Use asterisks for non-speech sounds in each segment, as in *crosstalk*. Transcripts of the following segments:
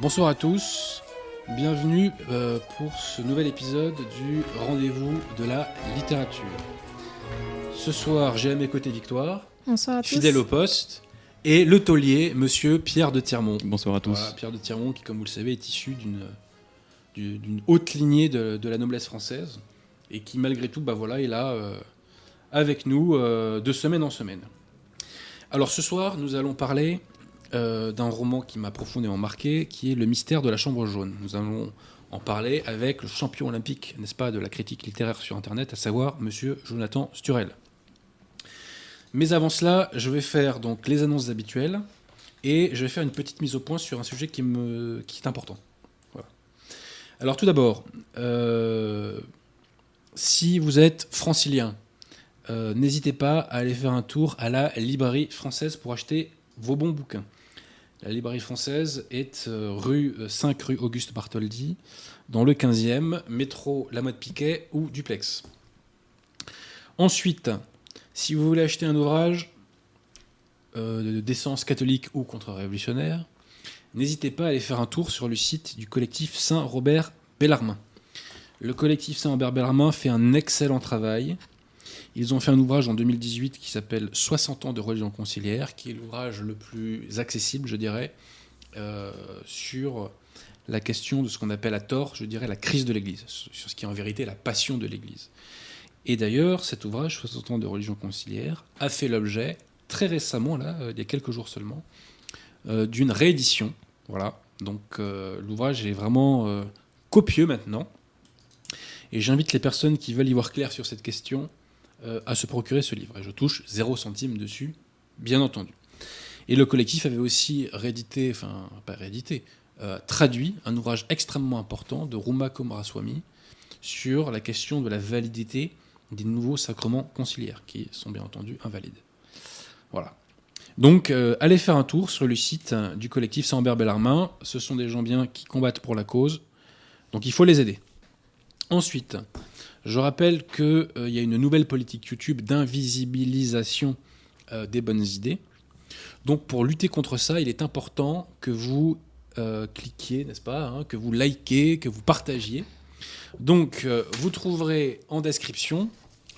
Bonsoir à tous, bienvenue euh, pour ce nouvel épisode du rendez-vous de la littérature. Ce soir, j'ai à mes côtés Victoire, Bonsoir à tous. fidèle au poste, et le taulier, monsieur Pierre de Tirmont. Bonsoir à tous. Voilà, Pierre de Tirmont, qui, comme vous le savez, est issu d'une du- d'une haute lignée de, de la noblesse française, et qui, malgré tout, bah voilà, est là euh, avec nous euh, de semaine en semaine. Alors ce soir, nous allons parler euh, d'un roman qui m'a profondément marqué, qui est Le mystère de la chambre jaune. Nous allons en parler avec le champion olympique, n'est-ce pas, de la critique littéraire sur Internet, à savoir Monsieur Jonathan Sturel. Mais avant cela, je vais faire donc les annonces habituelles et je vais faire une petite mise au point sur un sujet qui, me, qui est important. Alors tout d'abord, euh, si vous êtes francilien, euh, n'hésitez pas à aller faire un tour à la librairie française pour acheter vos bons bouquins. La librairie française est euh, rue euh, 5 rue Auguste Bartholdi, dans le 15e, métro La Motte Piquet ou Duplex. Ensuite, si vous voulez acheter un ouvrage euh, d'essence catholique ou contre-révolutionnaire, n'hésitez pas à aller faire un tour sur le site du collectif Saint-Robert Bellarmin. Le collectif Saint-Robert Bellarmin fait un excellent travail. Ils ont fait un ouvrage en 2018 qui s'appelle 60 ans de religion conciliaire, qui est l'ouvrage le plus accessible, je dirais, euh, sur la question de ce qu'on appelle à tort, je dirais, la crise de l'Église, sur ce qui est en vérité la passion de l'Église. Et d'ailleurs, cet ouvrage, 60 ans de religion conciliaire, a fait l'objet, très récemment, là, euh, il y a quelques jours seulement, euh, d'une réédition. Voilà. Donc l'ouvrage est vraiment copieux maintenant. Et j'invite les personnes qui veulent y voir clair sur cette question euh, à se procurer ce livre. Et je touche 0 centime dessus, bien entendu. Et le collectif avait aussi réédité, enfin, pas réédité, euh, traduit un ouvrage extrêmement important de Ruma Komaraswamy sur la question de la validité des nouveaux sacrements conciliaires, qui sont bien entendu invalides. Voilà. Donc, euh, allez faire un tour sur le site du collectif Saint-Ambert Bellarmin. Ce sont des gens bien qui combattent pour la cause. Donc, il faut les aider. Ensuite, je rappelle qu'il y a une nouvelle politique YouTube d'invisibilisation euh, des bonnes idées. Donc, pour lutter contre ça, il est important que vous euh, cliquiez, n'est-ce pas, hein, que vous likez, que vous partagiez. Donc, euh, vous trouverez en description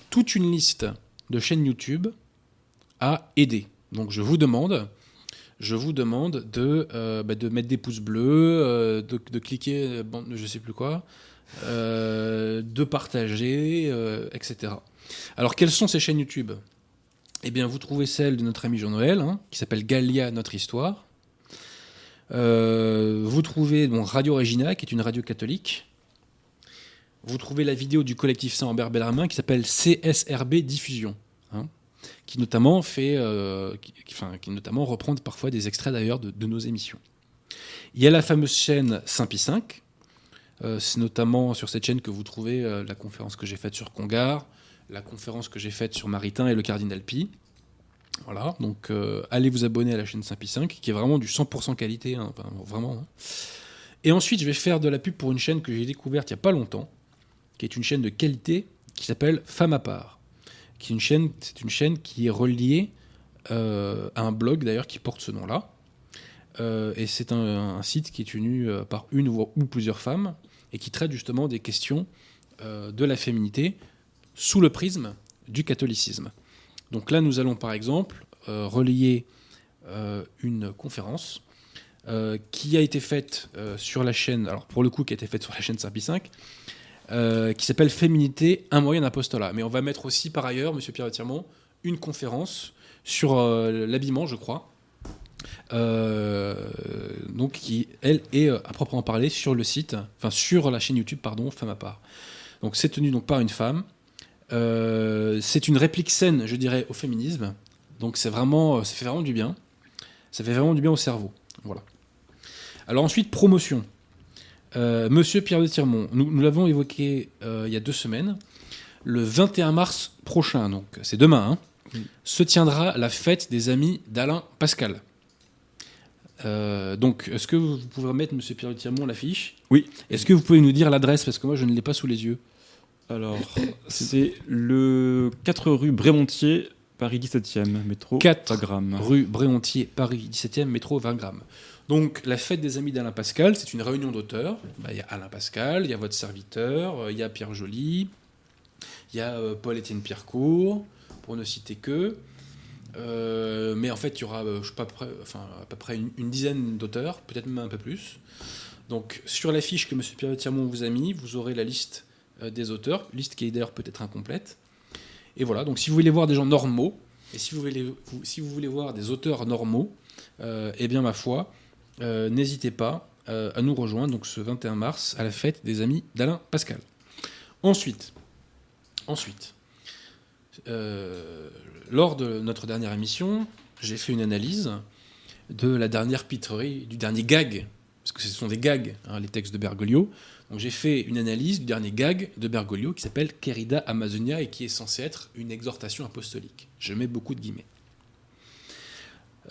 toute une liste de chaînes YouTube à aider. Donc, je vous demande, je vous demande de, euh, bah, mettre des pouces bleus, euh, de, cliquer, euh, bon, je sais plus quoi, euh, de partager, euh, etc. Alors, quelles sont ces chaînes YouTube? Eh bien, vous trouvez celle de notre ami Jean-Noël, hein, qui s'appelle Galia Notre Histoire. Euh, vous trouvez Radio Regina, qui est une radio catholique. Vous trouvez la vidéo du collectif Saint-Ambert Bellarmin qui s'appelle CSRB Diffusion, hein, qui notamment fait, qui, qui- notamment reprend parfois des extraits d'ailleurs de, nos émissions. Il y a la fameuse chaîne Saint-Pi 5. Euh, c'est notamment sur cette chaîne que vous trouvez euh, la conférence que j'ai faite sur Congar, la conférence que j'ai faite sur Maritain et le cardinal Pi. Voilà, donc euh, allez vous abonner à la chaîne Saint-Pi 5, qui est vraiment du 100% qualité, hein, vraiment. hein. Et ensuite, je vais faire de la pub pour une chaîne que j'ai découverte il n'y a pas longtemps, qui est une chaîne de qualité qui s'appelle Femme à part. Une c'est une chaîne qui est reliée à un blog d'ailleurs qui porte ce nom-là. Et c'est un, site qui est tenu par une ou plusieurs femmes et qui traite justement des questions euh, de la féminité sous le prisme du catholicisme. Donc là, nous allons par exemple euh, relier euh, une conférence euh, qui a été faite sur la chaîne, alors pour le coup, qui a été faite sur la chaîne Saint-Pi 5, euh, qui s'appelle Féminité, un moyen d'apostolat. Mais on va mettre aussi par ailleurs, Monsieur Pierre Tirmont, une conférence sur l'habillement, je crois. Euh, donc qui elle est euh, à proprement parler sur le site, enfin sur la chaîne YouTube pardon, femme à part. Donc c'est tenu donc par une femme. Euh, c'est une réplique saine, je dirais, au féminisme. Donc c'est vraiment, ça fait vraiment du bien. Ça fait vraiment du bien au cerveau. Voilà. Alors ensuite promotion. Euh, Monsieur Pierre de Tirmont, nous, nous l'avons évoqué euh, il y a deux semaines. Le 21 mars prochain, donc c'est demain, hein, se tiendra la fête des amis d'Alain Pascal. Euh, donc, est-ce que vous pouvez remettre, Monsieur Pierre Tirmont, l'affiche? Oui. Est-ce que vous pouvez nous dire l'adresse? Parce que moi, je ne l'ai pas sous les yeux. Alors, *coughs* c'est le 4 rue Brémontier, Paris 17e, métro 4 Wagram. Rue Bréontier, Paris 17e, métro 20 grammes. Donc, la fête des amis d'Alain Pascal, c'est une réunion d'auteurs. Bah, Il y a Alain Pascal, il y a votre serviteur, euh, il y a Pierre Joly, il y a euh, Paul-Étienne Pierrecourt, pour ne citer que. Euh, mais en fait, il y aura euh, enfin, à peu près une, dizaine d'auteurs, peut-être même un peu plus. Donc, sur la fiche que M. Pierre Tirmont vous a mis, vous aurez la liste euh, des auteurs, liste qui est d'ailleurs peut-être incomplète. Et voilà, donc si vous voulez voir des gens normaux, et si vous voulez, vous- si vous voulez voir des auteurs normaux, eh bien, ma foi, n'hésitez pas à nous rejoindre donc ce 21 mars à la fête des amis d'Alain Pascal. Ensuite, ensuite, lors de notre dernière émission, j'ai fait une analyse de la dernière pitrerie, du dernier gag, parce que ce sont des gags, hein, les textes de Bergoglio. Donc j'ai fait une analyse du dernier gag de Bergoglio qui s'appelle Querida Amazonia et qui est censé être une exhortation apostolique. Je mets beaucoup de guillemets.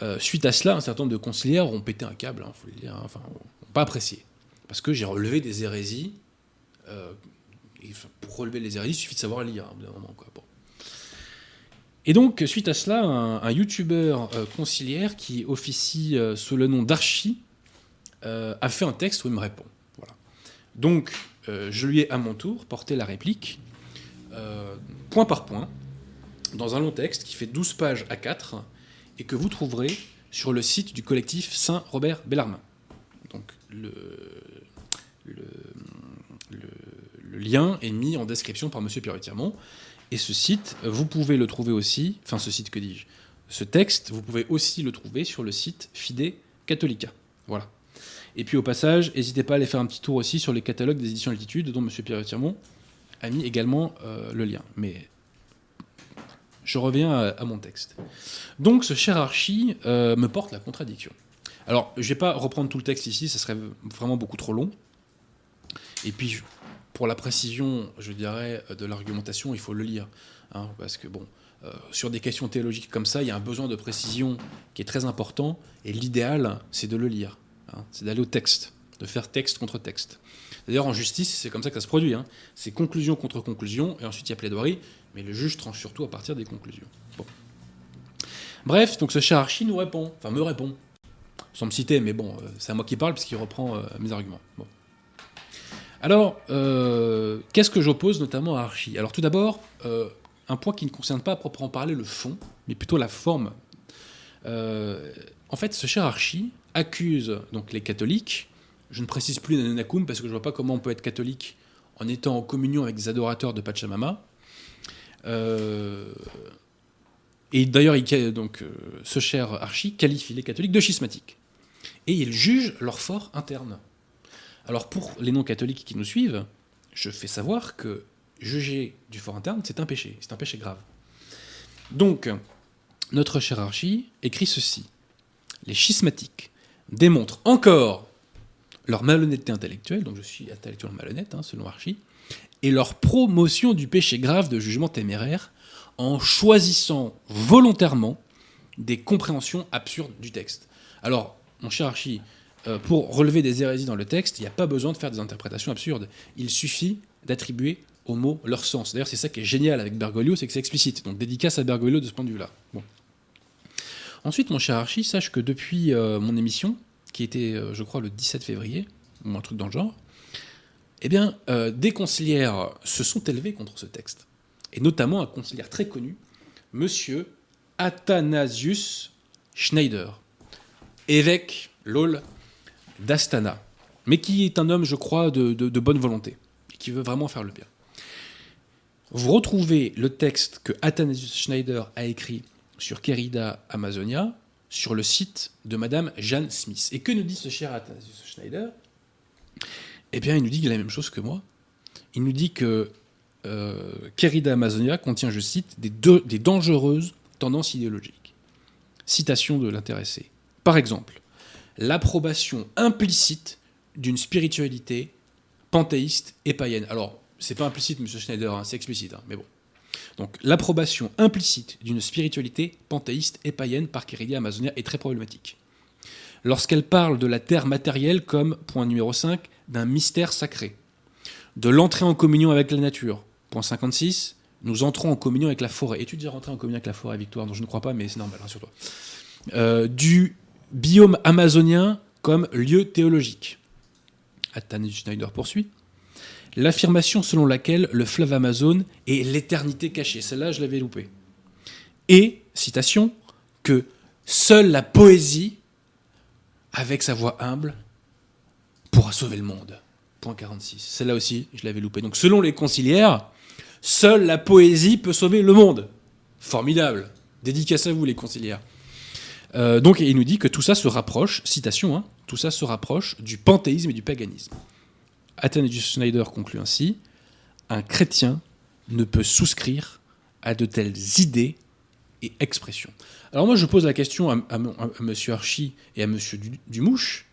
Euh, suite à cela, un certain nombre de conciliaires ont pété un câble, il faut le dire, hein, enfin, ont pas apprécié. Parce que j'ai relevé des hérésies. euh, pour relever les hérésies, il suffit de savoir lire, hein, bout d'un moment. Quoi. Et donc, suite à cela, un, un youtubeur euh, conciliaire qui officie euh, sous le nom d'Archie euh, a fait un texte où il me répond. Voilà. Donc, je lui ai à mon tour porté la réplique, point par point, dans un long texte qui fait 12 pages à 4 et que vous trouverez sur le site du collectif Saint-Robert Bellarmin. Donc, le, lien est mis en description par M. Pierre Tirmont. Et ce site, vous pouvez le trouver aussi, enfin ce site que dis-je, ce texte, vous pouvez aussi le trouver sur le site Fide Catholica. Voilà. Et puis au passage, n'hésitez pas à aller faire un petit tour aussi sur les catalogues des éditions Altitude, dont M. Pierre Tirmont a mis également euh, le lien. Mais je reviens à, mon texte. Donc ce cher Archie euh, me porte la contradiction. Alors, je ne vais pas reprendre tout le texte ici, ça serait vraiment beaucoup trop long. Et puis, pour la précision, je dirais, de l'argumentation, il faut le lire. hein, parce que, bon, euh, sur des questions théologiques comme ça, il y a un besoin de précision qui est très important. Et l'idéal, c'est de le lire. hein, c'est d'aller au texte, de faire texte contre texte. D'ailleurs, en justice, c'est comme ça que ça se produit. hein. C'est conclusion contre conclusion, et ensuite il y a plaidoirie, mais le juge tranche surtout à partir des conclusions. Bref, donc ce cher Archie nous répond, enfin me répond, sans me citer, mais bon, euh, c'est à moi qui parle puisqu'il reprend euh, mes arguments. Bon. Alors, euh, qu'est-ce que j'oppose notamment à Archie? Alors tout d'abord, euh, un point qui ne concerne pas à proprement parler le fond, mais plutôt la forme. Euh, en fait, ce cher Archie accuse donc les catholiques, je ne précise plus Nananacum parce que je vois pas comment on peut être catholique en étant en communion avec des adorateurs de Pachamama. Et d'ailleurs, il- donc, ce cher Archie qualifie les catholiques de schismatiques. Et il juge leur fort interne. Alors pour les non-catholiques qui nous suivent, je fais savoir que juger du fort interne, c'est un péché, c'est un péché grave. Donc, notre cher Archie écrit ceci. Les schismatiques démontrent encore leur malhonnêteté intellectuelle, donc je suis intellectuellement malhonnête, hein, selon Archie, et leur promotion du péché grave de jugement téméraire en choisissant volontairement des compréhensions absurdes du texte. Alors, mon cher Archie, euh, pour relever des hérésies dans le texte, il n'y a pas besoin de faire des interprétations absurdes. Il suffit d'attribuer aux mots leur sens. D'ailleurs, c'est ça qui est génial avec Bergoglio, c'est que c'est explicite. Donc, dédicace à Bergoglio de ce point de vue-là. Bon. Ensuite, mon cher Archie, sache que depuis euh, mon émission, qui était, euh, je crois, le 17 février, ou un truc dans le genre, eh bien, des conciliaires se sont élevés contre ce texte. Et notamment un conciliaire très connu, monsieur Athanasius Schneider, évêque, lol, d'Astana, mais qui est un homme, je crois, de, bonne volonté, et qui veut vraiment faire le bien. Vous retrouvez le texte que Athanasius Schneider a écrit sur Querida Amazonia sur le site de Madame Jeanne Smith. Et que nous dit ce cher Athanasius Schneider? Eh bien, il nous dit la même chose que moi. Il nous dit que euh, Querida Amazonia contient, je cite, des, deux- des dangereuses tendances idéologiques. Citation de l'intéressé. Par exemple, l'approbation implicite d'une spiritualité panthéiste et païenne. Alors, c'est pas implicite, M. Schneider, hein, c'est explicite, hein, mais bon. Donc, l'approbation implicite d'une spiritualité panthéiste et païenne par Querida Amazonia est très problématique. Lorsqu'elle parle de la terre matérielle comme, point numéro 5, d'un mystère sacré, de l'entrée en communion avec la nature, point 56, nous entrons en communion avec la forêt. Es-tu déjà rentré en communion avec la forêt, Victoire? Non, je ne crois pas, mais c'est normal, rassure-toi. Euh, du biome amazonien comme lieu théologique. Athanasius Schneider poursuit. L'affirmation selon laquelle le fleuve Amazon est l'éternité cachée, celle-là je l'avais loupée. Et, citation, que seule la poésie, avec sa voix humble, pourra sauver le monde. Point 46. Celle-là aussi, je l'avais loupée. Donc selon les conciliaires, seule la poésie peut sauver le monde. Formidable. Dédicace à vous les conciliaires. Euh, donc il nous dit que tout ça se rapproche, citation, hein, tout ça se rapproche du panthéisme et du paganisme. Athanasius Schneider conclut ainsi Un chrétien ne peut souscrire à de telles idées et expressions. Alors moi je pose la question à, à, à M. Archie et à M. Dumouche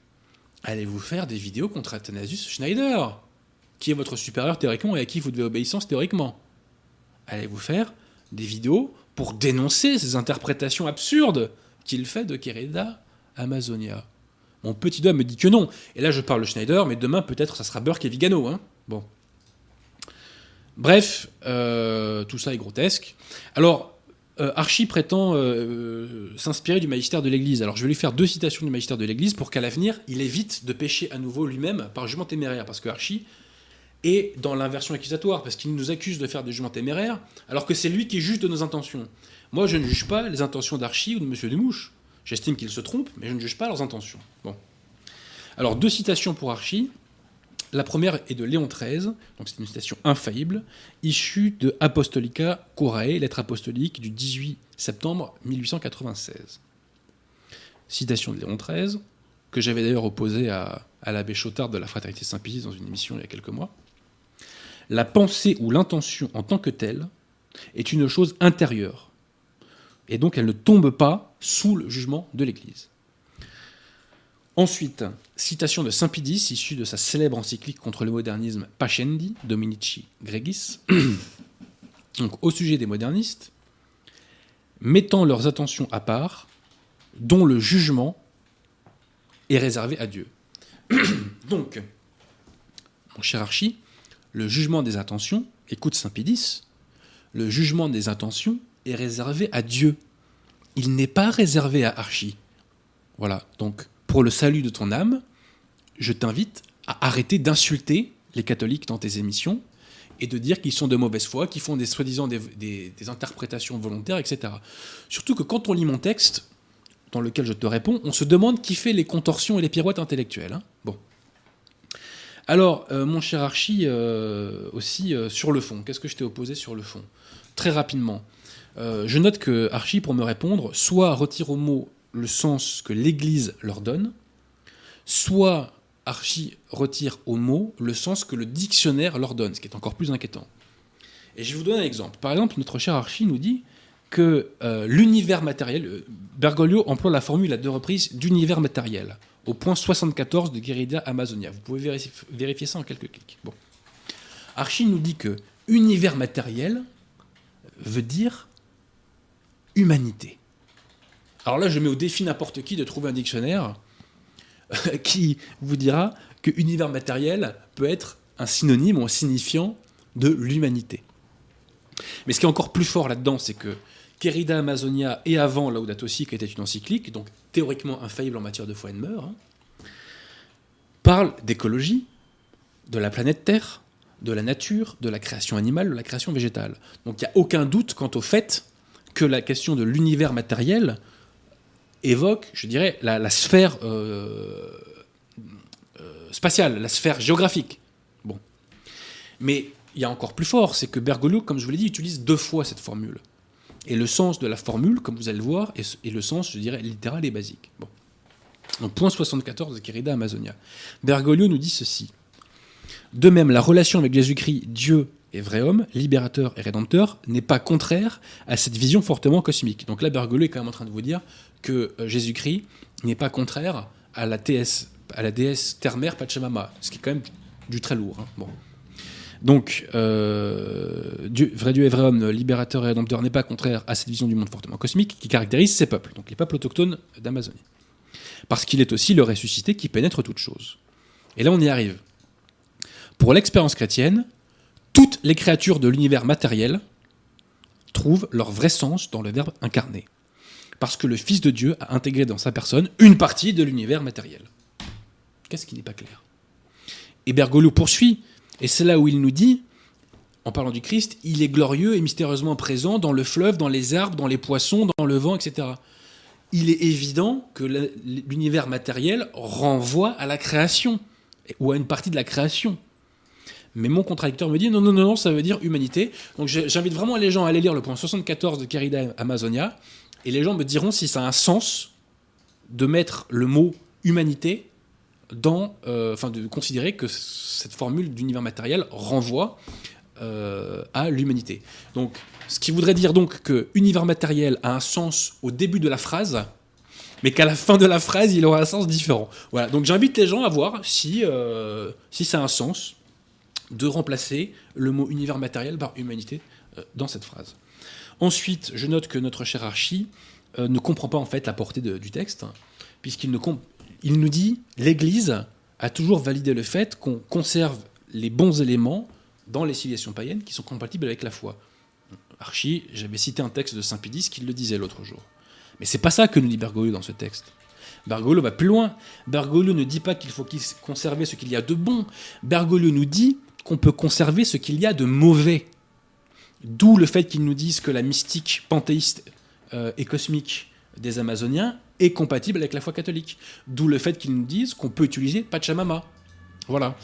allez-vous faire des vidéos contre Athanasius Schneider qui est votre supérieur théoriquement et à qui vous devez obéissance théoriquement? Allez-vous faire des vidéos pour dénoncer ces interprétations absurdes? Qu'il fait de Querida Amazonia Mon petit doigt me dit que non. Et là, je parle de Schneider, mais demain, peut-être, ça sera Burke et Vigano. Hein bon. Bref, euh, tout ça est grotesque. Alors, euh, Archie prétend euh, s'inspirer du magistère de l'Église. Alors, je vais lui faire deux citations du magistère de l'Église pour qu'à l'avenir, il évite de pécher à nouveau lui-même par jugement téméraire. Parce que Archie est dans l'inversion accusatoire, parce qu'il nous accuse de faire des jugements téméraires, alors que c'est lui qui juge de nos intentions. Moi, je ne juge pas les intentions d'Archie ou de M. Dumouche. J'estime qu'ils se trompent, mais je ne juge pas leurs intentions. Bon. Alors, deux citations pour Archie. La première est de Léon XIII, donc c'est une citation infaillible, issue de Apostolica Curae, lettre apostolique du 18 septembre 1896. Citation de Léon XIII, que j'avais d'ailleurs opposée à, à l'abbé Chotard de la Fraternité Saint-Pie dans une émission il y a quelques mois. La pensée ou l'intention en tant que telle est une chose intérieure, et donc elle ne tombe pas sous le jugement de l'Église. Ensuite, citation de Saint Pidis, issue de sa célèbre encyclique contre le modernisme Pascendi, Dominici Gregis. *clears throat* Donc, au sujet des modernistes, mettant leurs attentions à part, dont le jugement est réservé à Dieu. *clears throat* Donc, mon cher Archie, le jugement des intentions, écoute Saint Pidis, le jugement des intentions est réservé à Dieu. Il n'est pas réservé à Archie. Voilà, donc pour le salut de ton âme, je t'invite à arrêter d'insulter les catholiques dans tes émissions et de dire qu'ils sont de mauvaise foi, qu'ils font des soi-disant des, des, interprétations volontaires, etc. Surtout que quand on lit mon texte, dans lequel je te réponds, on se demande qui fait les contorsions et les pirouettes intellectuelles. Hein bon. Alors, euh, mon cher Archie, euh, aussi euh, sur le fond, qu'est-ce que je t'ai opposé sur le fond? Très rapidement. Euh, je note que Archie, pour me répondre, soit retire au mot le sens que l'Église leur donne, soit Archie retire au mot le sens que le dictionnaire leur donne, ce qui est encore plus inquiétant. Et je vous donner un exemple. Par exemple, notre cher Archie nous dit que euh, l'univers matériel, Bergoglio emploie la formule à deux reprises d'univers matériel, au point 74 de Guerrida Amazonia. Vous pouvez vérifier, vérifier ça en quelques clics. Archie nous dit que univers matériel veut dire humanité. Alors là, je mets au défi n'importe qui de trouver un dictionnaire qui vous dira que univers matériel peut être un synonyme ou un signifiant de l'humanité. Mais ce qui est encore plus fort là-dedans, c'est que Querida Amazonia et avant Laudato Si, qui était une encyclique, donc théoriquement infaillible en matière de foi et de mœurs, hein, parle d'écologie, de la planète Terre, de la nature, de la création animale, de la création végétale. Donc il n'y a aucun doute quant au fait que la question de l'univers matériel évoque, je dirais, la, sphère euh, euh, spatiale, la sphère géographique. Bon. Mais il y a encore plus fort, c'est que Bergoglio, comme je vous l'ai dit, utilise deux fois cette formule. Et le sens de la formule, comme vous allez le voir, est, est le sens, je dirais, littéral et basique. Bon. Donc, point 74 de Querida Amazonia. Bergoglio nous dit ceci. De même, la relation avec Jésus-Christ, Dieu et vrai homme, libérateur et rédempteur, n'est pas contraire à cette vision fortement cosmique. Donc là, Bergoglio est quand même en train de vous dire que euh, Jésus-Christ n'est pas contraire à la, déesse terre-mère Pachamama, ce qui est quand même du très lourd. Hein. Bon. Donc, euh, vrai Dieu et vrai homme, libérateur et rédempteur, n'est pas contraire à cette vision du monde fortement cosmique qui caractérise ces peuples, donc les peuples autochtones d'Amazonie. Parce qu'il est aussi le ressuscité qui pénètre toute chose. Et là, on y arrive. Pour l'expérience chrétienne, toutes les créatures de l'univers matériel trouvent leur vrai sens dans le Verbe incarné. Parce que le Fils de Dieu a intégré dans sa personne une partie de l'univers matériel. Qu'est-ce qui n'est pas clair? Et Bergoglio poursuit, et c'est là où il nous dit, en parlant du Christ, il est glorieux et mystérieusement présent dans le fleuve, dans les arbres, dans les poissons, dans le vent, etc. Il est évident que l'univers matériel renvoie à la création, ou à une partie de la création. Mais mon contradicteur me dit non, non, non, ça veut dire humanité. Donc j'invite vraiment les gens à aller lire le point 74 de Carida Amazonia, et les gens me diront si ça a un sens de mettre le mot humanité dans, euh, enfin de considérer que cette formule d'univers matériel renvoie euh, à l'humanité. Donc, ce qui voudrait dire donc que univers matériel a un sens au début de la phrase, mais qu'à la fin de la phrase, il aura un sens différent. Voilà. Donc, j'invite les gens à voir si euh, si ça a un sens de remplacer le mot univers matériel par humanité dans cette phrase. Ensuite, je note que notre cher Archie ne comprend pas en fait la portée du texte puisqu'il il nous dit l'Église a toujours validé le fait qu'on conserve les bons éléments dans les civilisations païennes qui sont compatibles avec la foi. Archie, j'avais cité un texte de Saint Pédis qui le disait l'autre jour. Mais c'est pas ça que nous dit Bergoglio dans ce texte. Bergoglio va plus loin. Bergoglio ne dit pas qu'il faut conserver ce qu'il y a de bon. Bergoglio nous dit qu'on peut conserver ce qu'il y a de mauvais. D'où le fait qu'ils nous disent que la mystique panthéiste euh, et cosmique des Amazoniens est compatible avec la foi catholique. D'où le fait qu'ils nous disent qu'on peut utiliser Pachamama. Voilà.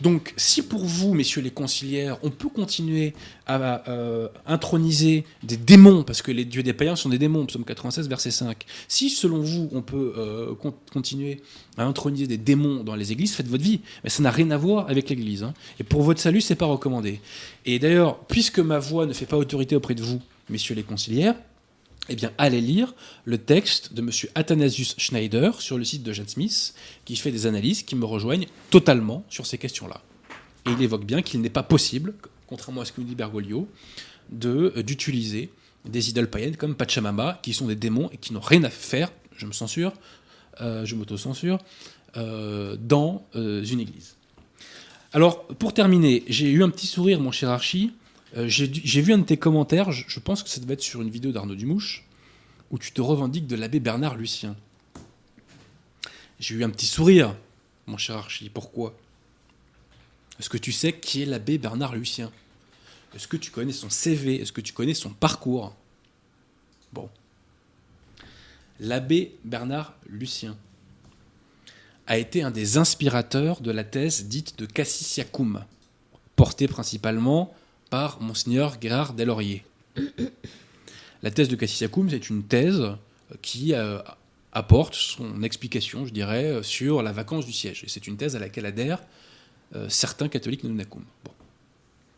Donc, si pour vous, messieurs les conciliaires, on peut continuer à euh, introniser des démons, parce que les dieux des païens sont des démons, psaume 96, verset 5, si selon vous, on peut euh, continuer à introniser des démons dans les églises, faites votre vie. Mais ça n'a rien à voir avec l'église. Hein. Et pour votre salut, c'est pas recommandé. Et d'ailleurs, puisque ma voix ne fait pas autorité auprès de vous, messieurs les conciliaires, eh bien, allez lire le texte de M. Athanasius Schneider sur le site de Jan Smith, qui fait des analyses qui me rejoignent totalement sur ces questions-là. Et il évoque bien qu'il n'est pas possible, contrairement à ce que nous dit Bergoglio, euh, d'utiliser des idoles païennes comme Pachamama, qui sont des démons et qui n'ont rien à faire, je me censure, euh, je m'auto-censure, euh, dans une église. Alors, pour terminer, j'ai eu un petit sourire, mon cher Archie, euh, j'ai vu un de tes commentaires, je, pense que ça devait être sur une vidéo d'Arnaud Dumouche, où tu te revendiques de l'abbé Bernard Lucien. J'ai eu un petit sourire, mon cher Archie. Pourquoi? Est-ce que tu sais qui est l'abbé Bernard Lucien? Est-ce que tu connais son CV Est-ce que tu connais son parcours? Bon. L'abbé Bernard Lucien a été un des inspirateurs de la thèse dite de Cassissiacum, portée principalement par Monseigneur Gérard Delaurier. La thèse de Cassisacoum, c'est une thèse qui euh, apporte son explication, je dirais, sur la vacance du siège. Et c'est une thèse à laquelle adhèrent euh, certains catholiques Nunakum. Bon.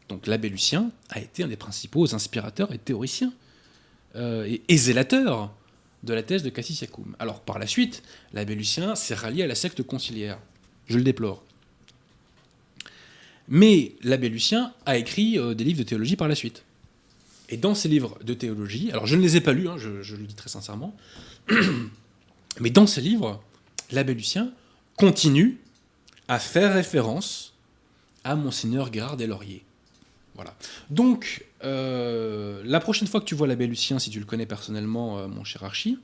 Donc l'abbé Lucien a été un des principaux inspirateurs et théoriciens euh, et, zélateurs de la thèse de Cassisacoum. Alors par la suite, l'abbé Lucien s'est rallié à la secte conciliaire. Je le déplore. Mais l'abbé Lucien a écrit euh, des livres de théologie par la suite. Et dans ces livres de théologie, alors je ne les ai pas lus, hein, je, le dis très sincèrement, *clears throat* mais dans ces livres, l'abbé Lucien continue à faire référence à Monseigneur Gérard Lauriers. Voilà. Donc, euh, la prochaine fois que tu vois l'abbé Lucien, si tu le connais personnellement, euh, mon cher Archie,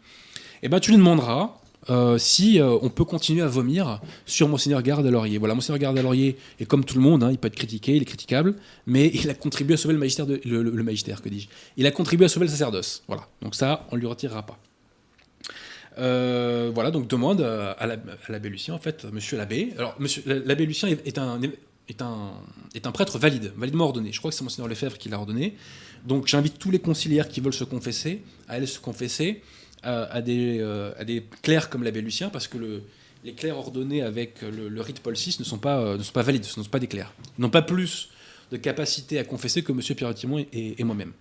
eh ben, tu lui demanderas euh, si euh, on peut continuer à vomir sur Monseigneur Garde Laurier. Voilà, Monseigneur Garde Laurier est comme tout le monde, hein, il peut être critiqué, il est critiquable, mais il a contribué à sauver le magistère, le, magistère que dis-je Il a contribué à sauver le sacerdoce. Voilà, donc ça, on ne lui retirera pas. Euh, voilà, donc demande à l'abbé Lucien, en fait, monsieur l'abbé. Alors, l'abbé Lucien est un, est, un, est un prêtre valide, validement ordonné. Je crois que c'est Monseigneur Lefebvre qui l'a ordonné. Donc, j'invite tous les conciliaires qui veulent se confesser à aller se confesser à, des, euh, à des clercs comme l'abbé Lucien, parce que le, les clercs ordonnés avec le, rite Paul VI ne sont pas, euh, ne sont pas valides, ce ne sont pas des clercs. Ils n'ont pas plus de capacité à confesser que M. Pierre-Timon et, moi-même.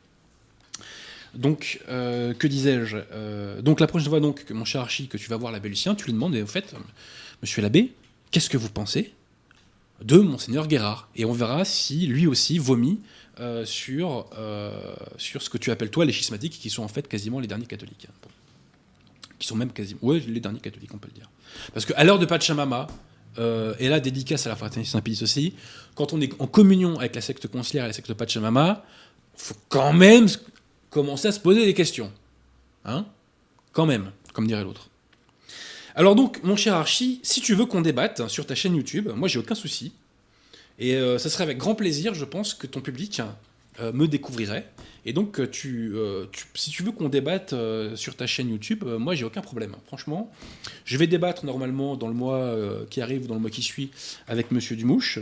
Donc, euh, que disais-je Donc, la prochaine fois, donc, mon cher Archie, que tu vas voir l'abbé Lucien, tu lui demandes, et au fait, monsieur l'abbé, qu'est-ce que vous pensez de Monseigneur Guérard? Et on verra si lui aussi vomit sur, sur ce que tu appelles toi les schismatiques, qui sont en fait quasiment les derniers catholiques qui sont même quasiment. Ouais, les derniers catholiques, on peut le dire. Parce qu'à l'heure de Pachamama, euh, et là, dédicace à la fraternité Saint-Pédis aussi, quand on est en communion avec la secte conciliaire et la secte Pachamama, faut quand même commencer à se poser des questions. Hein Quand même, comme dirait l'autre. Alors donc, mon cher Archie, si tu veux qu'on débatte sur ta chaîne YouTube, moi j'ai aucun souci. Et euh, ça serait avec grand plaisir, je pense, que ton public euh, me découvrirait. Et donc, euh, euh, si tu veux qu'on débatte euh, sur ta chaîne YouTube, euh, moi j'ai aucun problème. Franchement, je vais débattre normalement dans le mois qui arrive ou dans le mois qui suit avec Monsieur Dumouche.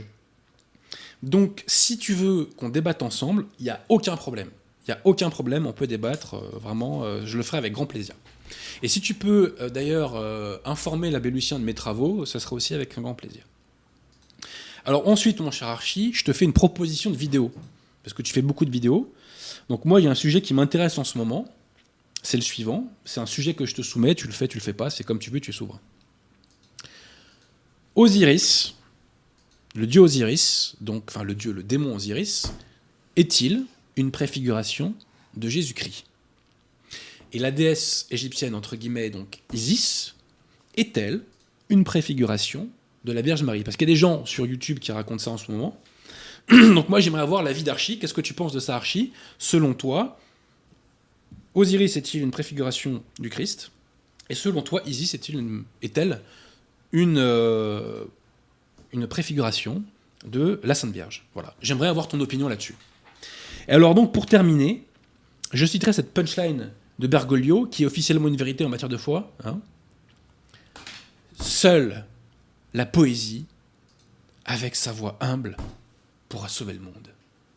Donc, si tu veux qu'on débatte ensemble, il n'y a aucun problème. Il n'y a aucun problème, on peut débattre, vraiment, je le ferai avec grand plaisir. Et si tu peux d'ailleurs informer l'abbé Lucien de mes travaux, ça sera aussi avec un grand plaisir. Alors ensuite, mon cher Archie, je te fais une proposition de vidéo, parce que tu fais beaucoup de vidéos. Donc moi, il y a un sujet qui m'intéresse en ce moment, c'est le suivant. C'est un sujet que je te soumets, tu le fais, tu le fais pas, c'est comme tu veux, tu es souverain. Osiris, le dieu Osiris, donc enfin le dieu, le démon Osiris, est-il une préfiguration de Jésus-Christ? Et la déesse égyptienne entre guillemets donc Isis est-elle une préfiguration de la Vierge Marie? Parce qu'il y a des gens sur YouTube qui racontent ça en ce moment. *clears throat* donc moi j'aimerais avoir l'avis d'Archie. Qu'est-ce que tu penses de ça Archie? Selon toi, Osiris est-il une préfiguration du Christ? Et selon toi, Isis est-elle une, euh, une préfiguration de la Sainte Vierge? Voilà. J'aimerais avoir ton opinion là-dessus. Et alors donc pour terminer, je citerai cette punchline de Bergoglio, qui est officiellement une vérité en matière de foi. hein. Seule la poésie, avec sa voix humble, pourra sauver le monde.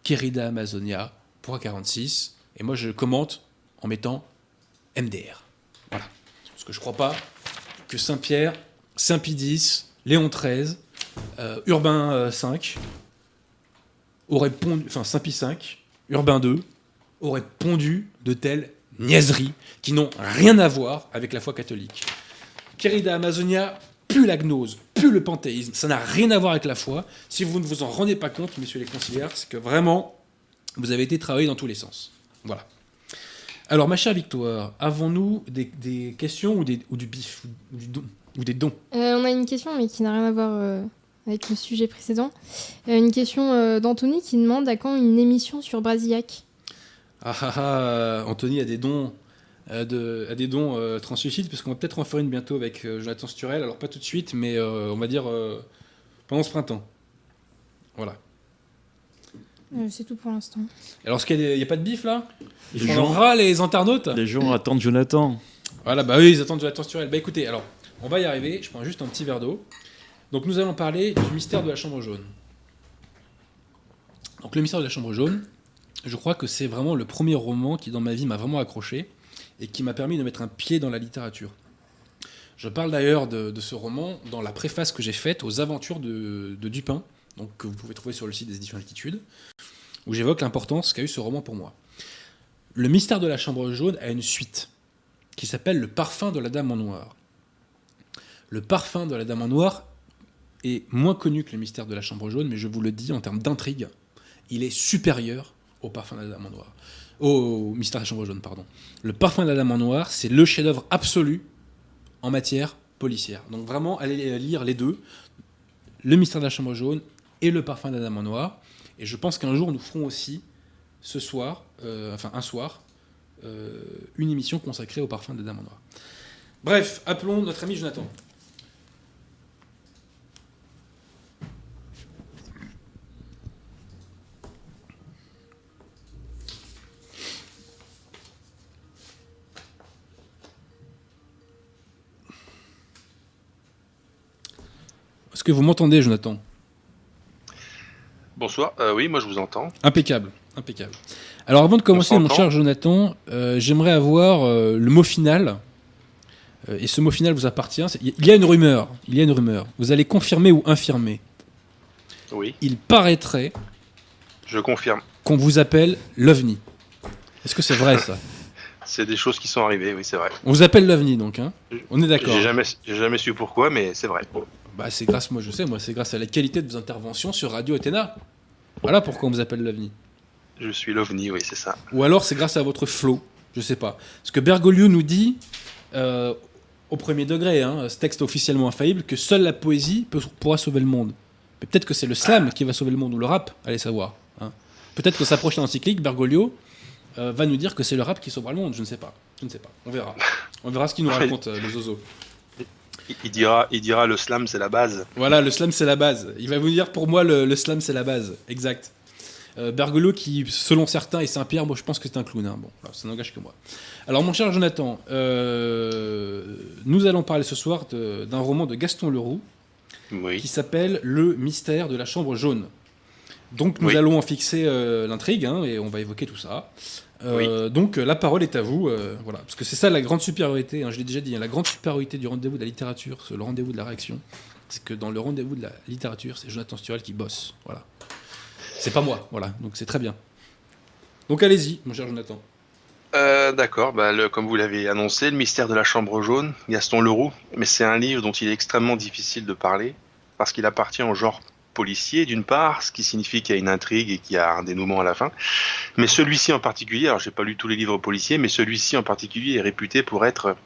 Querida Amazonia, pour 46. Et moi, je commente en mettant MDR. Voilà. Parce que je crois pas que Saint-Pierre, Saint-Pie X, Léon XIII, euh, Urbain euh, V auraient pondu, enfin Saint-Pie V, Urbain II, auraient pondu de telles niaiseries qui n'ont rien à voir avec la foi catholique. Querida Amazonia pue la gnose, pue le panthéisme, ça n'a rien à voir avec la foi. Si vous ne vous en rendez pas compte, messieurs les conciliaires, c'est que vraiment, vous avez été travaillé dans tous les sens. Voilà. Alors, ma chère Victoire, avons-nous des, des questions ou, des, ou du bif ou, du don- ou des dons? Euh, on a une question, mais qui n'a rien à voir euh, avec le sujet précédent. Euh, une question d'Anthony qui demande à quand une émission sur Brasillac? Ah ah ah, Anthony a des dons, de, a des dons euh, translucides, parce qu'on va peut-être en faire une bientôt avec euh, Jonathan Sturel. Alors pas tout de suite, mais euh, on va dire euh, pendant ce printemps. Voilà. Euh, C'est tout pour l'instant. Alors, est-ce qu'il n'y a, il y a pas de bif là? Les Ils gens, les internautes? Les gens attendent Jonathan. Voilà, bah oui, ils attendent Jonathan Sturel. Bah écoutez, alors, on va y arriver. Je prends juste un petit verre d'eau. Donc, nous allons parler du mystère de la chambre jaune. Donc, le mystère de la chambre jaune, je crois que c'est vraiment le premier roman qui, dans ma vie, m'a vraiment accroché et qui m'a permis de mettre un pied dans la littérature. Je parle d'ailleurs de, ce roman dans la préface que j'ai faite aux aventures de, de Dupin, donc que vous pouvez trouver sur le site des éditions Altitude, où j'évoque l'importance qu'a eu ce roman pour moi. Le mystère de la chambre jaune a une suite qui s'appelle Le parfum de la dame en noir. Le parfum de la dame en noir est moins connu que le mystère de la chambre jaune, mais je vous le dis en termes d'intrigue, il est supérieur au parfum de la dame en noir. Au mystère de la chambre jaune, pardon. Le parfum de la dame en noir, c'est le chef-d'œuvre absolu en matière policière. Donc vraiment, allez lire les deux, le mystère de la chambre jaune et le parfum de la dame en noir. Et je pense qu'un jour, nous ferons aussi, ce soir, euh, enfin un soir, euh, une émission consacrée au parfum de la dame en noir. Bref, appelons notre ami Jonathan. Que vous m'entendez, Jonathan Bonsoir, Euh, oui, moi je vous entends. Impeccable, impeccable. Alors avant de commencer, mon cher Jonathan, euh, j'aimerais avoir euh, le mot final. Et ce mot final vous appartient. Il y a une rumeur. Il y a une rumeur. Vous allez confirmer ou infirmer. Oui, Il paraîtrait je confirme. qu'on vous appelle l'OVNI. Est-ce que c'est vrai ça *laughs* C'est des choses qui sont arrivées, oui, c'est vrai. On vous appelle l'OVNI donc, hein On est d'accord. J'ai jamais, j'ai jamais su pourquoi, mais c'est vrai. Bah c'est grâce, moi je sais, moi c'est grâce à la qualité de vos interventions sur Radio Athéna. Voilà pourquoi on vous appelle l'OVNI. Je suis l'OVNI, oui, c'est ça. Ou alors c'est grâce à votre flow, je sais pas. Parce que Bergoglio nous dit, euh, au premier degré, hein, ce texte officiellement infaillible, que seule la poésie peut- pourra sauver le monde. Mais peut-être que c'est le slam qui va sauver le monde, ou le rap, allez savoir. hein. Peut-être que sa prochaine encyclique, Bergoglio, euh, va nous dire que c'est le rap qui sauvera le monde, je ne sais pas. Je ne sais pas, on verra. On verra ce qu'il nous *laughs* raconte, euh, le zozo. Il- dira, il dira le slam, c'est la base. Voilà, le slam c'est la base. Il va vous dire pour moi le, le slam c'est la base, exact. Euh, Bergolo qui, selon certains, est Saint-Pierre, moi je pense que c'est un clown. hein. Bon, ça n'engage que moi. Alors mon cher Jonathan, euh, nous allons parler ce soir d'un roman de Gaston Leroux Oui. qui s'appelle Le mystère de la chambre jaune. Donc nous Oui. allons en fixer euh, l'intrigue hein, et on va évoquer tout ça. Euh, Donc euh, la parole est à vous, euh, voilà, parce que c'est ça la grande supériorité. hein, je l'ai déjà dit, hein, la grande supériorité du rendez-vous de la littérature, c'est le rendez-vous de la réaction. C'est que dans le rendez-vous de la littérature, c'est Jonathan Sturel qui bosse, voilà. C'est pas moi, voilà. Donc c'est très bien. Donc allez-y, mon cher Jonathan. Euh, D'accord, bah, comme vous l'avez annoncé, le mystère de la chambre jaune, Gaston Leroux. Mais c'est un livre dont il est extrêmement difficile de parler parce qu'il appartient au genre policier d'une part, ce qui signifie qu'il y a une intrigue et qu'il y a un dénouement à la fin. Mais celui-ci en particulier, alors j'ai pas lu tous les livres policiers, mais celui-ci en particulier est réputé pour être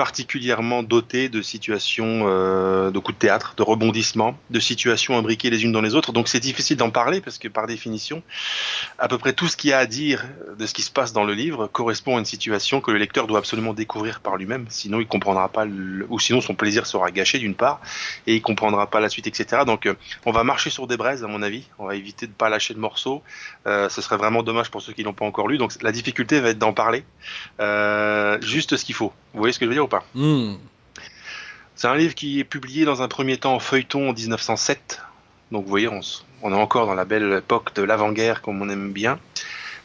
particulièrement doté de situations euh, de coups de théâtre, de rebondissements, de situations imbriquées les unes dans les autres. Donc c'est difficile d'en parler parce que par définition, à peu près tout ce qu'il y a à dire de ce qui se passe dans le livre correspond à une situation que le lecteur doit absolument découvrir par lui-même, sinon il comprendra pas, ou sinon son plaisir sera gâché d'une part, et il comprendra pas la suite, etc. Donc euh, on va marcher sur des braises à mon avis, on va éviter de pas lâcher le morceau, Euh, ce serait vraiment dommage pour ceux qui l'ont pas encore lu, donc la difficulté va être d'en parler, juste ce qu'il faut. Vous voyez ce que je veux dire Hmm. c'est un livre qui est publié dans un premier temps en feuilleton en 1907. Donc vous voyez, on est encore dans la belle époque de l'avant-guerre comme on aime bien,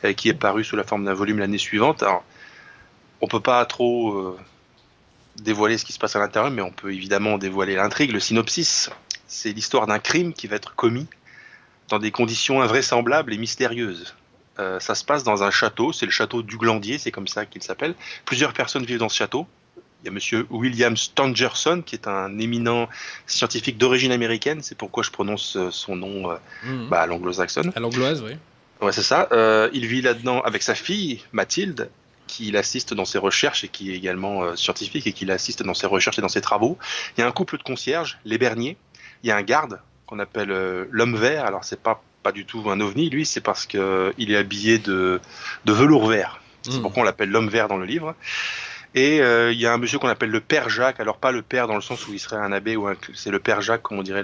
euh, qui est paru sous la forme d'un volume l'année suivante. Alors, on peut pas trop euh, dévoiler ce qui se passe à l'intérieur, mais on peut évidemment dévoiler l'intrigue, le synopsis. C'est l'histoire d'un crime qui va être commis dans des conditions invraisemblables et mystérieuses. Euh, ça se passe dans un château, c'est le château du Glandier, c'est comme ça qu'il s'appelle. Plusieurs personnes vivent dans ce château. Il y a monsieur William Stangerson, qui est un éminent scientifique d'origine américaine, c'est pourquoi je prononce euh, son nom euh, Hmm. bah, à l'anglo-saxonne. À l'angloise, oui. Ouais, c'est ça. Euh, il vit là-dedans avec sa fille, Mathilde, qui l'assiste dans ses recherches et qui est également euh, scientifique et qui l'assiste dans ses recherches et dans ses travaux. Il y a un couple de concierges, les Bernier. Il y a un garde qu'on appelle euh, l'homme vert. Alors, c'est pas pas du tout un ovni, lui, c'est parce que euh, il est habillé de, de velours vert. C'est Hmm. pourquoi on l'appelle l'homme vert dans le livre. Et euh, il y a un monsieur qu'on appelle le père Jacques. Alors pas le père dans le sens où il serait un abbé ou un, c'est le père Jacques, comme on dirait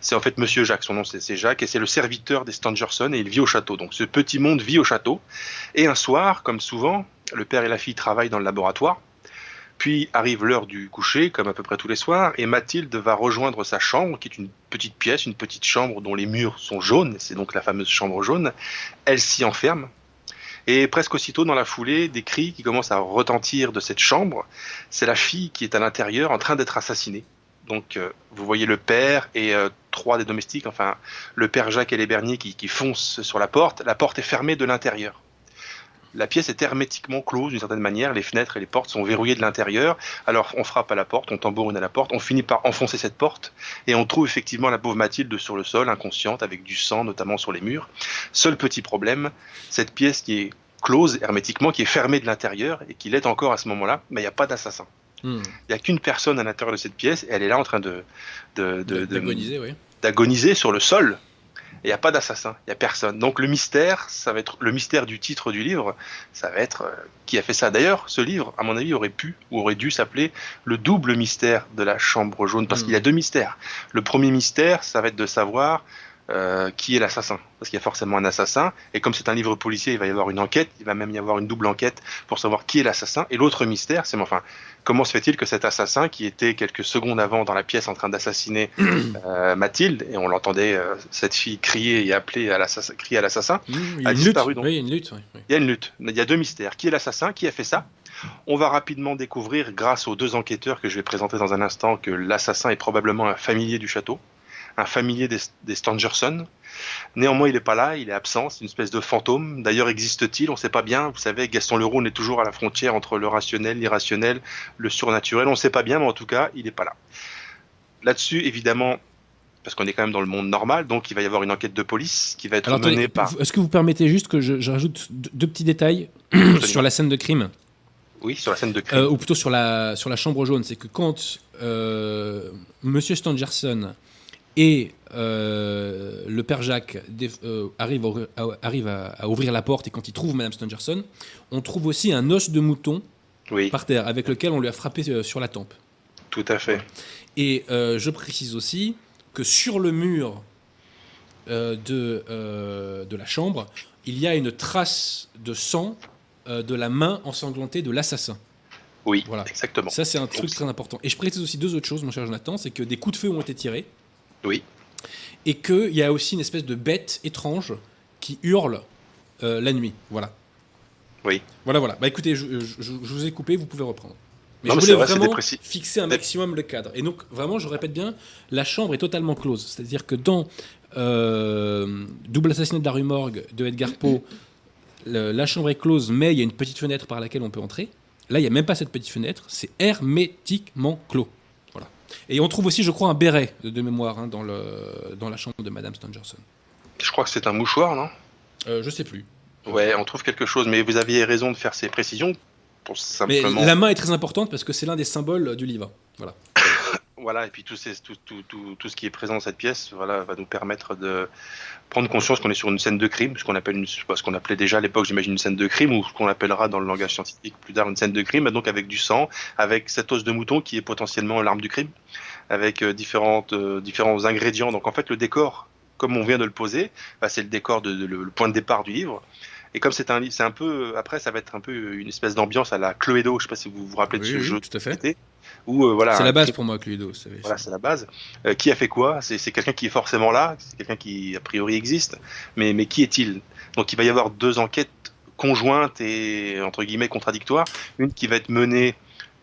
c'est en fait Monsieur Jacques. Son nom c'est Jacques et c'est le serviteur des Stangerson et il vit au château. Donc ce petit monde vit au château. Et un soir, comme souvent, le père et la fille travaillent dans le laboratoire. Puis arrive l'heure du coucher, comme à peu près tous les soirs, et Mathilde va rejoindre sa chambre, qui est une petite pièce, une petite chambre dont les murs sont jaunes, c'est donc la fameuse chambre jaune. Elle s'y enferme, et presque aussitôt dans la foulée, des cris qui commencent à retentir de cette chambre. C'est la fille qui est à l'intérieur en train d'être assassinée. Donc euh, vous voyez le père et euh, trois des domestiques, enfin le père Jacques et les Bernier qui, qui foncent sur la porte. La porte est fermée de l'intérieur. La pièce est hermétiquement close d'une certaine manière, les fenêtres et les portes sont verrouillées de l'intérieur. Alors on frappe à la porte, on tambourine à la porte, on finit par enfoncer cette porte et on trouve effectivement la pauvre Mathilde sur le sol, inconsciente, avec du sang notamment sur les murs. Seul petit problème, cette pièce qui est close hermétiquement, qui est fermée de l'intérieur et qui l'est encore à ce moment-là, mais il n'y a pas d'assassin. Hmm. Il n'y a qu'une personne à l'intérieur de cette pièce et elle est là en train de, de, de- de- D'agoniser, oui. d'agoniser sur le sol. Et il n'y a pas d'assassin, il n'y a personne. Donc le mystère, ça va être le mystère du titre du livre, ça va être euh, qui a fait ça. D'ailleurs, ce livre, à mon avis, aurait pu ou aurait dû s'appeler le double mystère de la chambre jaune, parce Mm. qu'il y a deux mystères. Le premier mystère, ça va être de savoir euh, qui est l'assassin, parce qu'il y a forcément un assassin. Et comme c'est un livre policier, il va y avoir une enquête, il va même y avoir une double enquête pour savoir qui est l'assassin. Et l'autre mystère, c'est enfin, comment se fait-il que cet assassin, qui était quelques secondes avant dans la pièce en train d'assassiner *clears throat* euh, Mathilde, et on l'entendait euh, cette fille crier et appeler à l'assassin, crier à l'assassin. A lutte. disparu, donc. Oui, il y a une lutte. oui, oui. Il y a une lutte. Il y a deux mystères. Qui est l'assassin? Qui a fait ça? On va rapidement découvrir, grâce aux deux enquêteurs que je vais présenter dans un instant, que l'assassin est probablement un familier du château, un familier des, des Stangerson. Néanmoins, il n'est pas là, il est absent, c'est une espèce de fantôme. D'ailleurs, existe-t-il? On ne sait pas bien. Vous savez, Gaston Leroux on est toujours à la frontière entre le rationnel, l'irrationnel, le surnaturel. On ne sait pas bien, mais en tout cas, il n'est pas là. Là-dessus, évidemment, parce qu'on est quand même dans le monde normal, donc il va y avoir une enquête de police qui va être Alors, menée attendez, par. est-ce que vous permettez juste que je, je rajoute deux, deux petits détails *clears throat* sur la scène de crime? Oui, sur la scène de crime. Euh, ou plutôt sur la, sur la chambre jaune, c'est que quand euh, Monsieur Stangerson et euh, le père Jacques euh, arrivent, à, ouvrir- à- arrivent à- à ouvrir la porte et quand ils trouvent Madame Stangerson, on trouve aussi un os de mouton oui. par terre avec lequel on lui a frappé euh, sur la tempe. Tout à fait. Et euh, je précise aussi que sur le mur de, de la chambre, il y a une trace de sang de la main ensanglantée de l'assassin. Oui, Voilà. exactement. Ça, c'est un truc très important. Et je précise aussi deux autres choses, mon cher Jonathan c'est que des coups de feu ont été tirés. Oui. Et qu'il y a aussi une espèce de bête étrange qui hurle euh, la nuit. Voilà. Oui. Voilà, voilà. Bah écoutez, je, je- je vous ai coupé, vous pouvez reprendre. Mais Non, je mais voulais vrai, vraiment fixer un maximum le cadre. Et donc, vraiment, je répète bien, la chambre est totalement close. C'est-à-dire que dans euh, Double assassinat de la rue Morgue de Edgar Poe, *coughs* le- la chambre est close, mais il y a une petite fenêtre par laquelle on peut entrer. Là, il n'y a même pas cette petite fenêtre, c'est hermétiquement clos. Et on trouve aussi, je crois, un béret de, de mémoire hein, dans, le, dans la chambre de Madame Stangerson. Je crois que c'est un mouchoir, non? Euh, je sais plus. Ouais, on trouve quelque chose, mais vous aviez raison de faire ces précisions pour Mais simplement. la main est très importante parce que c'est l'un des symboles euh, du livre. Voilà. Voilà, et puis tout, tout, ce qui est présent dans cette pièce voilà, va nous permettre de prendre conscience qu'on est sur une scène de crime, ce qu'on appelait déjà à l'époque, j'imagine, une scène de crime, ou ce qu'on appellera dans le langage scientifique plus tard une scène de crime, donc avec du sang, avec cette os de mouton qui est potentiellement l'arme du crime, avec euh, différentes, euh, différents ingrédients. Donc en fait, le décor, comme on vient de le poser, bah, c'est le décor, de, le point de départ du livre. Et comme c'est un livre, c'est un peu, après, ça va être un peu une espèce d'ambiance à la Cluedo, je sais pas si vous vous rappelez de Oui, ce oui, jeu. tout à fait. Où, euh, voilà, c'est la base pour moi, Cluedo. vous savez. voilà, c'est la base. Euh, qui a fait quoi? C'est c'est quelqu'un qui est forcément là, c'est quelqu'un qui a priori existe, mais, mais qui est-il? Donc il va y avoir deux enquêtes conjointes et entre guillemets contradictoires. Une qui va être menée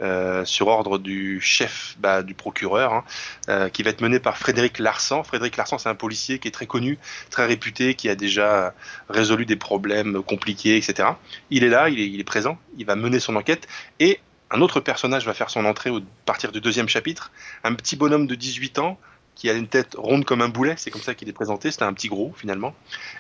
euh, sur ordre du chef bah, du procureur, hein, euh, qui va être menée par Frédéric Larsan. Frédéric Larsan, c'est un policier qui est très connu, très réputé, qui a déjà résolu des problèmes compliqués, etc. Il est là, il est, présent, il va mener son enquête et un autre personnage va faire son entrée au partir du deuxième chapitre un petit bonhomme de 18 ans qui a une tête ronde comme un boulet, c'est comme ça qu'il est présenté, c'était un petit gros finalement,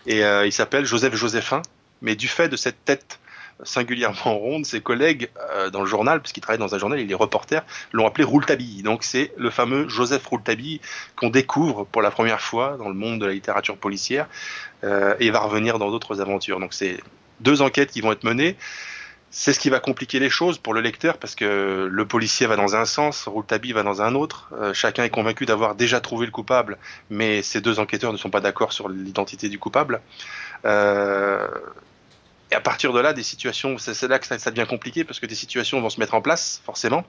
et euh, il s'appelle Joseph Joséphin, mais du fait de cette tête singulièrement ronde, ses collègues euh, dans le journal, parce qu'il travaille dans un journal, il est reporter, l'ont appelé Rouletabille. Donc c'est le fameux Joseph Rouletabille qu'on découvre pour la première fois dans le monde de la littérature policière, euh, et va revenir dans d'autres aventures. Donc c'est deux enquêtes qui vont être menées. C'est ce qui va compliquer les choses pour le lecteur parce que le policier va dans un sens, Rouletabille va dans un autre. Euh, chacun est convaincu d'avoir déjà trouvé le coupable, mais ces deux enquêteurs ne sont pas d'accord sur l'identité du coupable. Et à partir de là, des situations, c'est là que ça, ça devient compliqué parce que des situations vont se mettre en place, forcément.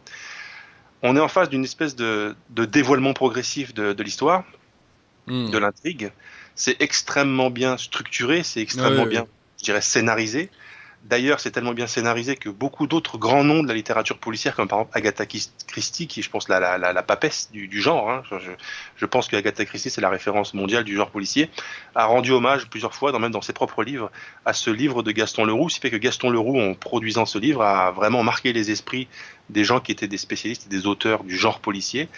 On est en face d'une espèce de, de dévoilement progressif de, l'histoire, Hmm. de l'intrigue. C'est extrêmement bien structuré, c'est extrêmement Ouais, ouais, bien, je dirais, scénarisé. D'ailleurs, c'est tellement bien scénarisé que beaucoup d'autres grands noms de la littérature policière, comme par exemple Agatha Christie, qui est, je pense, la, papesse du, genre, hein. je, je pense que Agatha Christie, c'est la référence mondiale du genre policier, a rendu hommage plusieurs fois, dans, même dans ses propres livres, à ce livre de Gaston Leroux, ce qui fait que Gaston Leroux, en produisant ce livre, a vraiment marqué les esprits des gens qui étaient des spécialistes et des auteurs du genre policier.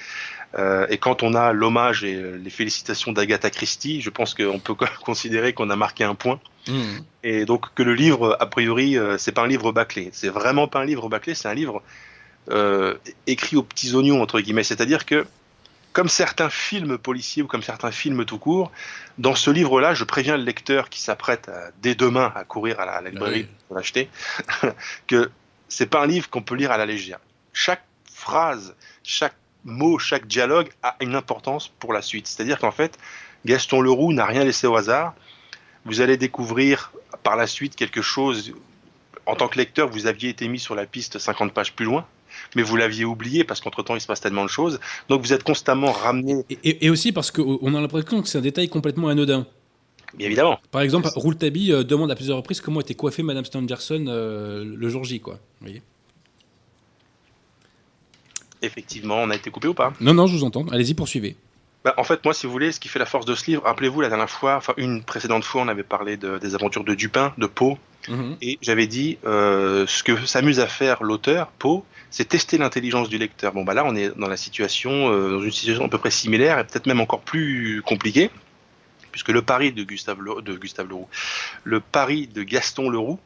Euh, et quand on a l'hommage et les félicitations d'Agatha Christie, je pense qu'on peut *laughs* considérer qu'on a marqué un point. Mmh. Et donc que le livre, a priori, euh, c'est pas un livre bâclé. C'est vraiment pas un livre bâclé, c'est un livre euh, écrit aux petits oignons entre guillemets. C'est-à-dire que comme certains films policiers ou comme certains films tout court, dans ce livre-là, je préviens le lecteur qui s'apprête dès demain à courir à la, à la librairie oui. pour l'acheter, *laughs* que c'est pas un livre qu'on peut lire à la légère. Chaque phrase, chaque mot, chaque dialogue a une importance pour la suite. C'est-à-dire qu'en fait, Gaston Leroux n'a rien laissé au hasard. Vous allez découvrir par la suite quelque chose. En tant que lecteur, vous aviez été mis sur la piste 50 pages plus loin, mais vous l'aviez oublié parce qu'entre-temps, il se passe tellement de choses. Donc vous êtes constamment ramené, Et, et- et aussi parce qu'on a l'impression que c'est un détail complètement anodin. bien évidemment. Par exemple, Rouletabille euh, demande à plusieurs reprises comment était coiffée Madame Stangerson euh, le jour J, quoi. Vous voyez? Effectivement, on a été coupé ou pas non, non, je vous entends. Allez-y, poursuivez. Bah, en fait, moi, si vous voulez, ce qui fait la force de ce livre, rappelez-vous la dernière fois, enfin une précédente fois, on avait parlé de- des aventures de Dupin, de Poe, Mhm. et j'avais dit euh, ce que s'amuse à faire l'auteur, Poe, c'est tester l'intelligence du lecteur. Bon, bah là, on est dans la situation, euh, dans une situation à peu près similaire et peut-être même encore plus compliquée, puisque le pari de Gustave, Le- de Gustave Leroux, le pari de Gaston Leroux,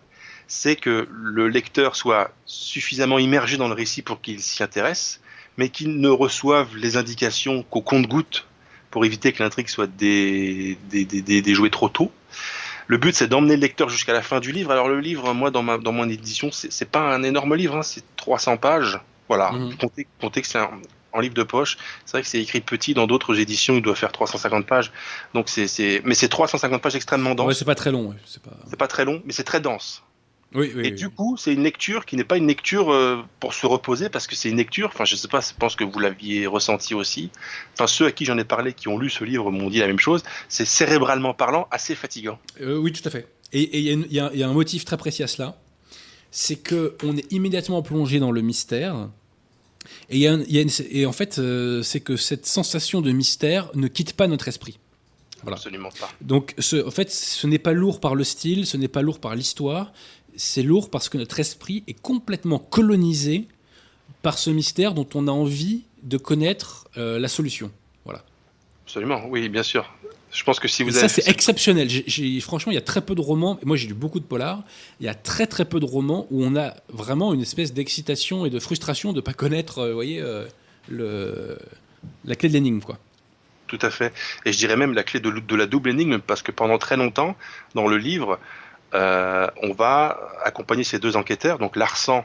c'est que le lecteur soit suffisamment immergé dans le récit pour qu'il s'y intéresse, mais qu'il ne reçoive les indications qu'au compte-goutte pour éviter que l'intrigue soit dé- dé- dé- dé- déjouée trop tôt. Le but, c'est d'emmener le lecteur jusqu'à la fin du livre. Alors le livre, moi, dans, ma, dans mon édition, c'est pas un énorme livre, hein, c'est 300 pages. Voilà. Mhm. Comptez, comptez que c'est un- en livre de poche. C'est vrai que c'est écrit petit dans d'autres éditions, il doit faire 350 pages. Donc c'est, mais c'est 350 pages extrêmement denses. Ouais, c'est pas très long. ouais, c'est pas... c'est pas très long, mais c'est très dense. Oui, oui, Et oui. du coup, c'est une lecture qui n'est pas une lecture euh, pour se reposer, parce que c'est une lecture, enfin je sais pas, je pense que vous l'aviez ressenti aussi, enfin ceux à qui j'en ai parlé, qui ont lu ce livre, m'ont dit la même chose, c'est cérébralement parlant assez fatigant. Euh, oui, tout à fait. Et il y, a y y un motif très précis à cela, c'est que on est immédiatement plongé dans le mystère. Et, il y a un- il y a une- et en fait, euh, c'est que cette sensation de mystère ne quitte pas notre esprit. Voilà. Absolument pas. Donc, ce, en fait, ce n'est pas lourd par le style, ce n'est pas lourd par l'histoire, c'est lourd parce que notre esprit est complètement colonisé par ce mystère dont on a envie de connaître euh, la solution. Voilà. Absolument, oui, bien sûr. Je pense que si vous Et avez ça, c'est exceptionnel. Franchement, il y a très peu de romans. Moi, j'ai lu beaucoup de polars. Il y a très très peu de romans où on a vraiment une espèce d'excitation et de frustration de ne pas connaître, euh, vous voyez, euh, le, la clé de l'énigme, quoi. Tout à fait. Et je dirais même la clé de, de la double énigme, parce que pendant très longtemps, dans le livre, on va accompagner ces deux enquêteurs, donc Larsan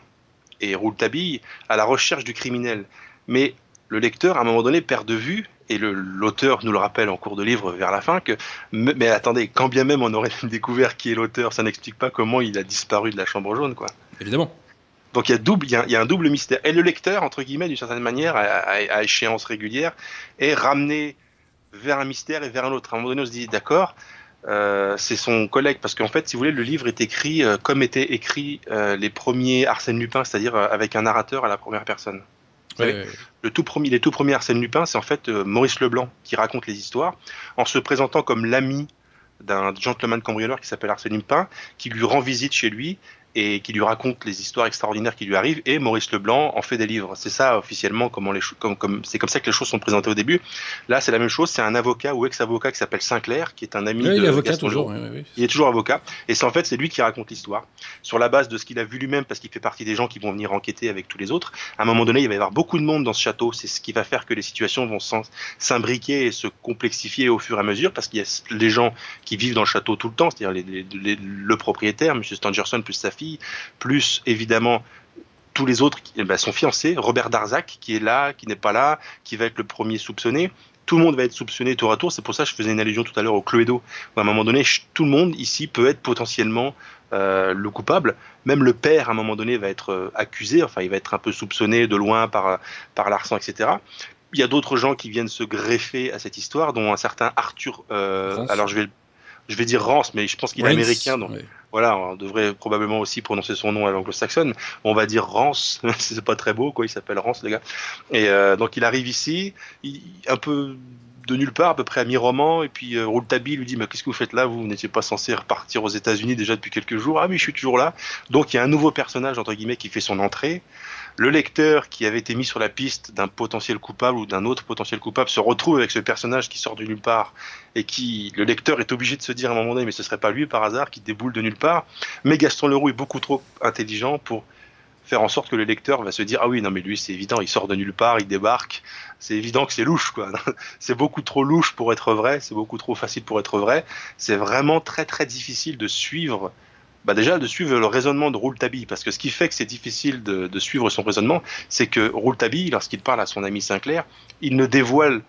et Rouletabille, à la recherche du criminel. Mais le lecteur, à un moment donné, perd de vue, et l'auteur nous le rappelle en cours de livre vers la fin, que, mais, mais attendez, quand bien même on aurait *laughs* découvert qui est l'auteur, ça n'explique pas comment il a disparu de la chambre jaune, quoi. Évidemment. Donc il y, a double, il, y a, il y a un double mystère. Et le lecteur, entre guillemets, d'une certaine manière, à, à- à échéance régulière, est ramené vers un mystère et vers un autre. À un moment donné, on se dit, d'accord, euh, c'est son collègue, parce qu'en fait, si vous voulez, le livre est écrit euh, comme étaient écrits euh, les premiers Arsène Lupin, c'est-à-dire avec un narrateur à la première personne. Vous savez, Ouais, ouais, ouais. le tout premier, les tout premiers Arsène Lupin, c'est en fait Maurice Leblanc qui raconte les histoires en se présentant comme l'ami d'un gentleman cambrioleur qui s'appelle Arsène Lupin, qui lui rend visite chez lui et qui lui raconte les histoires extraordinaires qui lui arrivent. Et Maurice Leblanc en fait des livres. C'est ça officiellement comment les comme, comme c'est comme ça que les choses sont présentées au début. Là, c'est la même chose. C'est un avocat ou ex-avocat qui s'appelle Sinclair, qui est un ami de il est avocat Gaston toujours. Ouais. Il est toujours avocat. Et c'est en fait, c'est lui qui raconte l'histoire. Sur la base de ce qu'il a vu lui-même, parce qu'il fait partie des gens qui vont venir enquêter avec tous les autres. À un moment donné, il va y avoir beaucoup de monde dans ce château. C'est ce qui va faire que les situations vont s'imbriquer et se complexifier au fur et à mesure, parce qu'il y a les gens qui vivent dans le château tout le temps, c'est-à-dire le propriétaire, Monsieur Stangerson, plus sa fille, plus évidemment tous les autres, qui- eh ben, son fiancé, Robert Darzac, qui est là, qui n'est pas là, qui va être le premier soupçonné. Tout le monde va être soupçonné tour à tour. C'est pour ça que je faisais une allusion tout à l'heure au Cluedo. Où à un moment donné, tout le monde ici peut être potentiellement euh, le coupable. Même le père, à un moment donné, va être euh, accusé. Enfin, il va être un peu soupçonné de loin par, par l'arsan, etc. Il y a d'autres gens qui viennent se greffer à cette histoire, dont un certain Arthur. euh, alors, je vais, je vais dire Rance, mais je pense qu'il est américain. Donc. Voilà, on devrait probablement aussi prononcer son nom à l'anglo-saxonne. On va dire Rance, *laughs* c'est pas très beau, quoi. Il s'appelle Rance, le gars. Et euh, donc il arrive ici, il- un peu de nulle part, à peu près à mi-roman, et puis euh, Rouletabille lui dit mais qu'est-ce que vous faites là? Vous, n'étiez pas censé repartir aux États-Unis déjà depuis quelques jours. Ah oui, je suis toujours là. Donc il y a un nouveau personnage entre guillemets qui fait son entrée. Le lecteur qui avait été mis sur la piste d'un potentiel coupable ou d'un autre potentiel coupable se retrouve avec ce personnage qui sort de nulle part et qui le lecteur est obligé de se dire à un moment donné mais ce serait pas lui par hasard qui déboule de nulle part. Mais Gaston Leroux est beaucoup trop intelligent pour faire en sorte que le lecteur va se dire ah oui non mais lui c'est évident il sort de nulle part il débarque. C'est évident que c'est louche quoi. *laughs* C'est beaucoup trop louche pour être vrai c'est beaucoup trop facile pour être vrai. C'est vraiment très très difficile de suivre bah déjà de suivre le raisonnement de Rouletabille parce que ce qui fait que c'est difficile de, de suivre son raisonnement c'est que Rouletabille lorsqu'il parle à son ami Sinclair il ne dévoile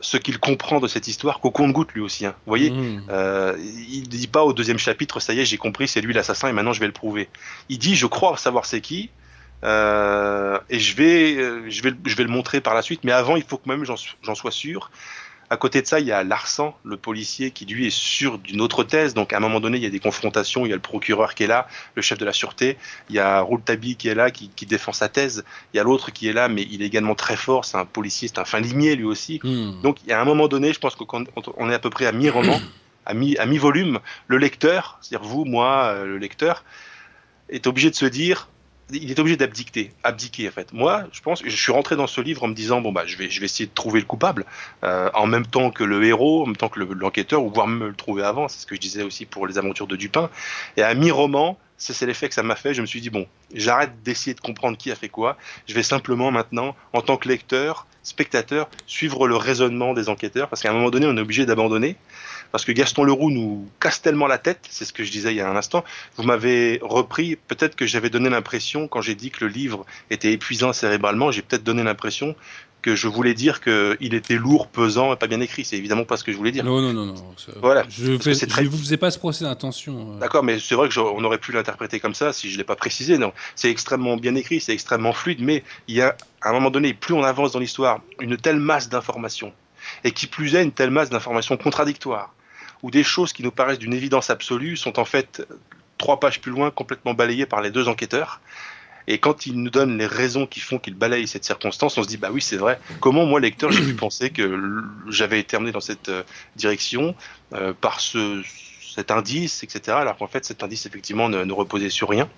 ce qu'il comprend de cette histoire qu'au compte-goutte lui aussi hein. vous voyez Mmh. euh, il ne dit pas au deuxième chapitre, ça y est, j'ai compris, c'est lui l'assassin et maintenant je vais le prouver. Il dit, je crois savoir c'est qui, euh, et je vais, euh, je, vais, je vais le montrer par la suite, mais avant, il faut que même j'en sois sûr. À côté de ça, il y a Larsan, le policier, qui lui est sûr d'une autre thèse. Donc, à un moment donné, il y a des confrontations. Il y a le procureur qui est là, le chef de la sûreté. Il y a Rouletabille qui est là, qui, qui défend sa thèse. Il y a l'autre qui est là, mais il est également très fort. C'est un policier, c'est un fin limier lui aussi. Mmh. Donc, il y a un moment donné, je pense que quand on est à peu près à mi-roman, à mi- à mi-volume, le lecteur, c'est-à-dire vous, moi, euh, le lecteur, est obligé de se dire, il est obligé d'abdiquer, abdiquer en fait. Moi, je pense, je suis rentré dans ce livre en me disant bon bah je vais, je vais essayer de trouver le coupable euh, en même temps que le héros, en même temps que le- l'enquêteur, ou voire même le trouver avant. C'est ce que je disais aussi pour les aventures de Dupin. Et à mi-roman, c'est l'effet que ça m'a fait. Je me suis dit bon, j'arrête d'essayer de comprendre qui a fait quoi. Je vais simplement maintenant, en tant que lecteur, spectateur, suivre le raisonnement des enquêteurs, parce qu'à un moment donné, on est obligé d'abandonner parce que Gaston Leroux nous casse tellement la tête, c'est ce que je disais il y a un instant. Vous m'avez repris, peut-être que j'avais donné l'impression, quand j'ai dit que le livre était épuisant cérébralement, j'ai peut-être donné l'impression que je voulais dire qu'il était lourd, pesant et pas bien écrit. C'est évidemment pas ce que je voulais dire. Non, non, non, non. Voilà. Je ne très- vous faisais pas ce procès d'intention. euh. D'accord, mais c'est vrai que j'aurais- on aurait pu l'interpréter comme ça si je l'ai pas précisé. Non, c'est extrêmement bien écrit, c'est extrêmement fluide, mais il y a à un moment donné, plus on avance dans l'histoire, une telle masse d'informations, et qui plus est une telle masse d'informations contradictoires, où des choses qui nous paraissent d'une évidence absolue sont en fait trois pages plus loin complètement balayées par les deux enquêteurs. Et quand ils nous donnent les raisons qui font qu'ils balayent cette circonstance, on se dit bah oui c'est vrai. Comment moi lecteur j'ai pu *clears throat* penser que j'avais été amené dans cette euh, direction euh, par ce cet indice, etc. Alors qu'en fait cet indice effectivement ne, ne reposait sur rien.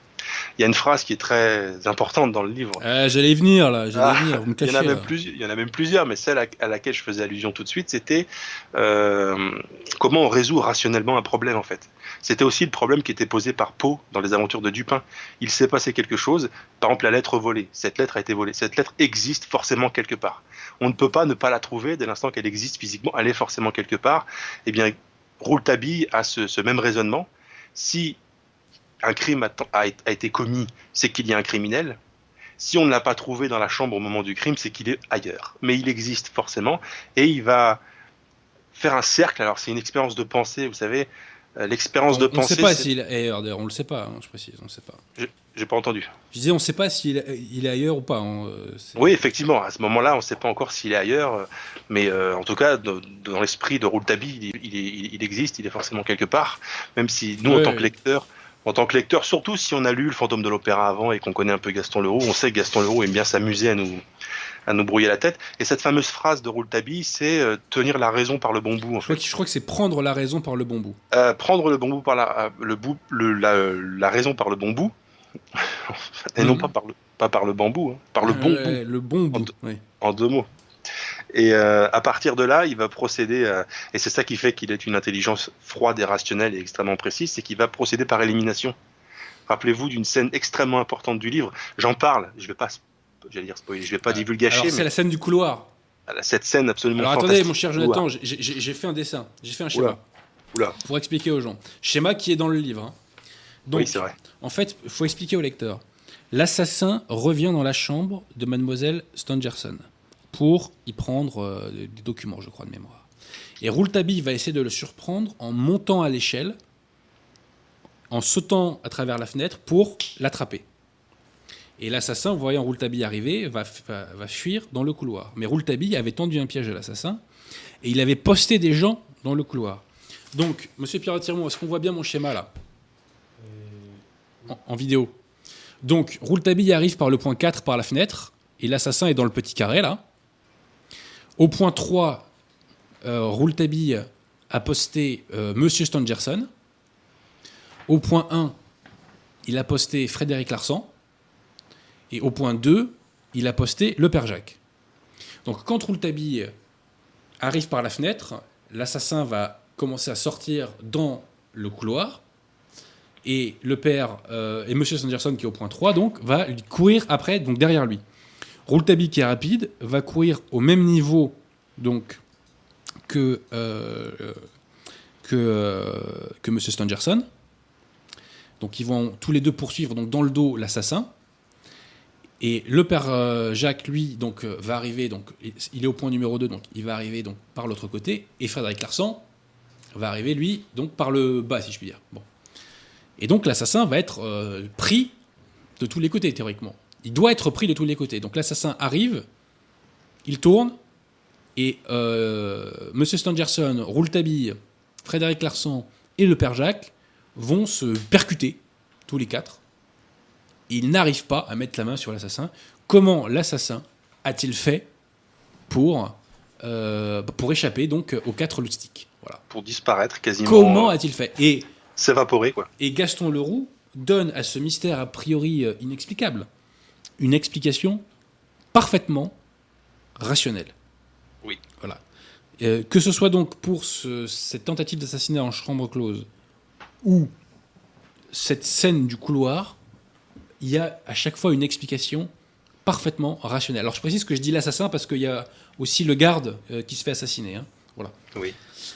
Il y a une phrase qui est très importante dans le livre. Ah, J'allais venir là, j'allais Ah, venir. Vous me *laughs* Il y, en cachez. a même il y en a même plusieurs, mais celle à, à laquelle je faisais allusion tout de suite, c'était euh, comment on résout rationnellement un problème en fait. C'était aussi le problème qui était posé par Poe dans les aventures de Dupin. Il s'est passé quelque chose, par exemple la lettre volée. Cette lettre a été volée. Cette lettre existe forcément quelque part. On ne peut pas ne pas la trouver dès l'instant qu'elle existe physiquement. Elle est forcément quelque part. Eh bien, Rouletabille a ce, ce même raisonnement. Si un crime a, a- a été commis, c'est qu'il y a un criminel. Si on ne l'a pas trouvé dans la chambre au moment du crime, c'est qu'il est ailleurs. Mais il existe forcément, et il va faire un cercle. Alors c'est une expérience de pensée, vous savez, euh, l'expérience de On ne pensée. sait pas s'il est ailleurs, d'ailleurs, on le sait pas, hein, je précise, on ne sait pas. J'ai pas entendu. Je disais, on ne sait pas s'il il est ailleurs ou pas. hein, euh, Oui, effectivement, à ce moment-là, on ne sait pas encore s'il est ailleurs, euh, mais euh, en tout cas, dans l'esprit de Rouletabille, il, il, est- il existe, il est forcément quelque part, même si nous, en tant que lecteur, en tant que lecteur, surtout si on a lu Le Fantôme de l'Opéra avant et qu'on connaît un peu Gaston Leroux, on sait que Gaston Leroux aime bien s'amuser à nous à nous brouiller la tête. Et cette fameuse phrase de Rouletabille, c'est euh, tenir la raison par le bon bout. En Je crois, fait. que, je crois que c'est prendre la raison par le bon bout. Euh, prendre le bon bout par la, euh, le bout, le, la, la raison par le bon bout, *laughs* et non Mhm. pas par le, pas par le bambou, hein, par le bon bout. Le bon bout. En- oui. en deux mots. Et euh, à partir de là, il va procéder, à- et c'est ça qui fait qu'il est une intelligence froide et rationnelle et extrêmement précise, c'est qu'il va procéder par élimination. Rappelez-vous d'une scène extrêmement importante du livre. J'en parle, je vais pas, j'allais dire spoiler, je vais pas Alors, divulgacher, c'est mais la scène du couloir. cette scène absolument Alors attendez, mon cher Jonathan, j'ai- fait un dessin, j'ai fait un schéma Oula. Oula. pour expliquer aux gens. Schéma qui est dans le livre. hein. Donc, oui, c'est vrai. en fait, il faut expliquer au lecteur. L'assassin revient dans la chambre de mademoiselle Stangerson pour y prendre euh, des documents, je crois, de mémoire. Et Rouletabille va essayer de le surprendre en montant à l'échelle, en sautant à travers la fenêtre pour l'attraper. Et l'assassin, voyant Rouletabille arriver, va, va, va fuir dans le couloir. Mais Rouletabille avait tendu un piège à l'assassin et il avait posté des gens dans le couloir. Donc, monsieur Pierre Tiremont, est-ce qu'on voit bien mon schéma là? En, en vidéo. Donc, Rouletabille arrive par le point 4 par la fenêtre, et l'assassin est dans le petit carré là. Au point 3, euh, Rouletabille a posté euh, Monsieur Stangerson. Au point 1, il a posté Frédéric Larsan. Et au point 2, il a posté le Père Jacques. Donc, quand Rouletabille arrive par la fenêtre, l'assassin va commencer à sortir dans le couloir et le père euh, et Monsieur Sanderson qui est au point 3 donc va courir après donc derrière lui. Rouletabille qui est rapide va courir au même niveau donc que euh, que euh, que Monsieur Stangerson. Donc ils vont tous les deux poursuivre donc dans le dos l'assassin. Et le père euh, Jacques lui donc euh, va arriver donc il est au point numéro 2 donc il va arriver donc par l'autre côté et Frédéric Larsan va arriver lui donc par le bas si je puis dire. Bon. Et donc l'assassin va être pris de tous les côtés, théoriquement. Il doit être pris de tous les côtés. Donc l'assassin arrive, il tourne, et euh, Monsieur Stangerson, Rouletabille, Frédéric Larsan et le père Jacques vont se percuter, tous les quatre. Ils n'arrivent pas à mettre la main sur l'assassin. Comment l'assassin a-t-il fait pour, euh, pour échapper donc aux quatre loustiques Voilà. Pour disparaître quasiment. Comment euh, a-t-il fait? Et S'évaporer, quoi. et Gaston Leroux donne à ce mystère a priori euh, inexplicable une explication parfaitement rationnelle. Oui. Voilà. Euh, que ce soit donc pour ce- cette tentative d'assassinat en chambre close ou cette scène du couloir, il y a à chaque fois une explication parfaitement rationnelle. Alors je précise que je dis l'assassin parce qu'il y a aussi le garde euh, qui se fait assassiner. hein. Voilà. Oui.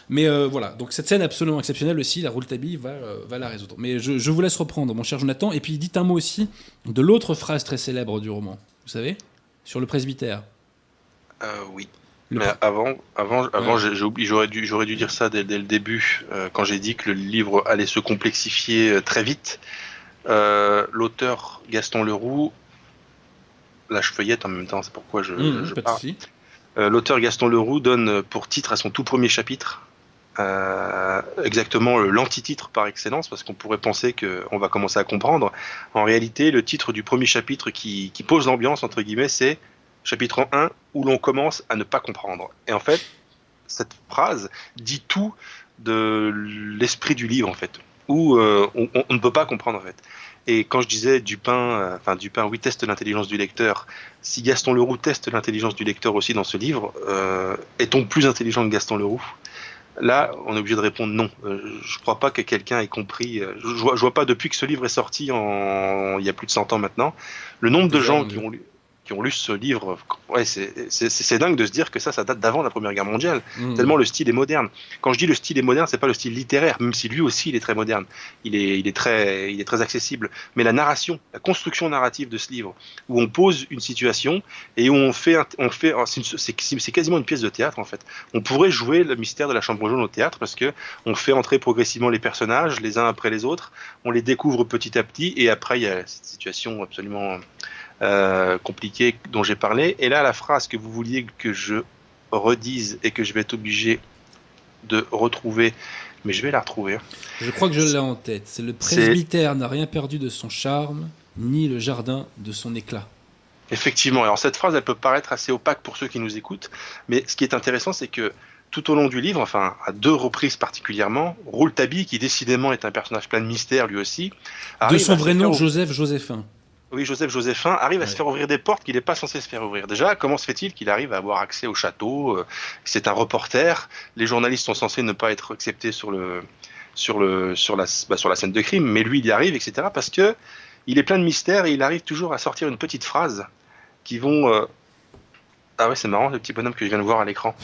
Mais euh, voilà, donc cette scène absolument exceptionnelle aussi, la Rouletabille va, euh, va la résoudre. Mais je, je vous laisse reprendre, mon cher Jonathan, et puis dites un mot aussi de l'autre phrase très célèbre du roman, vous savez Sur le presbytère. Euh, oui. Le Mais avant, avant, avant Ouais. j'aurais dû, j'aurais dû dire ça dès, dès le début, quand j'ai dit que le livre allait se complexifier très vite. L'auteur Gaston Leroux, là je feuillette en même temps, c'est pourquoi je, Mmh, je pas de parle. Euh, L'auteur Gaston Leroux donne pour titre à son tout premier chapitre euh, exactement euh, l'antititre par excellence, parce qu'on pourrait penser qu'on va commencer à comprendre. En réalité, le titre du premier chapitre qui, pose l'ambiance, entre guillemets, c'est chapitre 1, où l'on commence à ne pas comprendre. Et en fait, cette phrase dit tout de l'esprit du livre, en fait, où on, on- on ne peut pas comprendre, en fait. Et quand je disais Dupin, euh, enfin Dupin, oui, teste l'intelligence du lecteur. Si Gaston Leroux teste l'intelligence du lecteur aussi dans ce livre, euh, est-on plus intelligent que Gaston Leroux? Là, on est obligé de répondre non. Euh, je crois pas que quelqu'un ait compris. euh, Je, vois, je vois pas depuis que ce livre est sorti, en, il y a plus de 100 ans maintenant, le nombre de gens qui ont lu qui ont lu ce livre, ouais, c'est dingue de se dire que ça, ça date d'avant la Première Guerre mondiale. Mmh. Tellement le style est moderne. Quand je dis le style est moderne, c'est pas le style littéraire, même si lui aussi il est très moderne. Il est, il est très, il est très accessible. Mais la narration, la construction narrative de ce livre, où on pose une situation et où on fait, on fait, oh, c'est quasiment une pièce de théâtre en fait. On pourrait jouer le mystère de la chambre jaune au théâtre parce que on fait entrer progressivement les personnages les uns après les autres, on les découvre petit à petit et après il y a cette situation absolument euh, compliquée dont j'ai parlé. Et là, la phrase que vous vouliez que je redise et que je vais être obligé de retrouver, mais je vais la retrouver. Je crois que je l'ai en tête. C'est le presbytère n'a rien perdu de son charme, ni le jardin de son éclat. Effectivement. Alors cette phrase, elle peut paraître assez opaque pour ceux qui nous écoutent, mais ce qui est intéressant, c'est que tout au long du livre, enfin à deux reprises particulièrement, Rouletabille, qui décidément est un personnage plein de mystères lui aussi, De son vrai nom, Joseph Joséphin. Oui, Joseph Joséphin arrive à se faire ouvrir des portes qu'il n'est pas censé se faire ouvrir. Déjà, comment se fait-il qu'il arrive à avoir accès au château euh, C'est un reporter. Les journalistes sont censés ne pas être acceptés sur le sur le sur la bah, sur la scène de crime, mais lui il y arrive, etc. Parce que il est plein de mystères et il arrive toujours à sortir une petite phrase qui vont euh, ah ouais, c'est marrant, le petit bonhomme que je viens de voir à l'écran.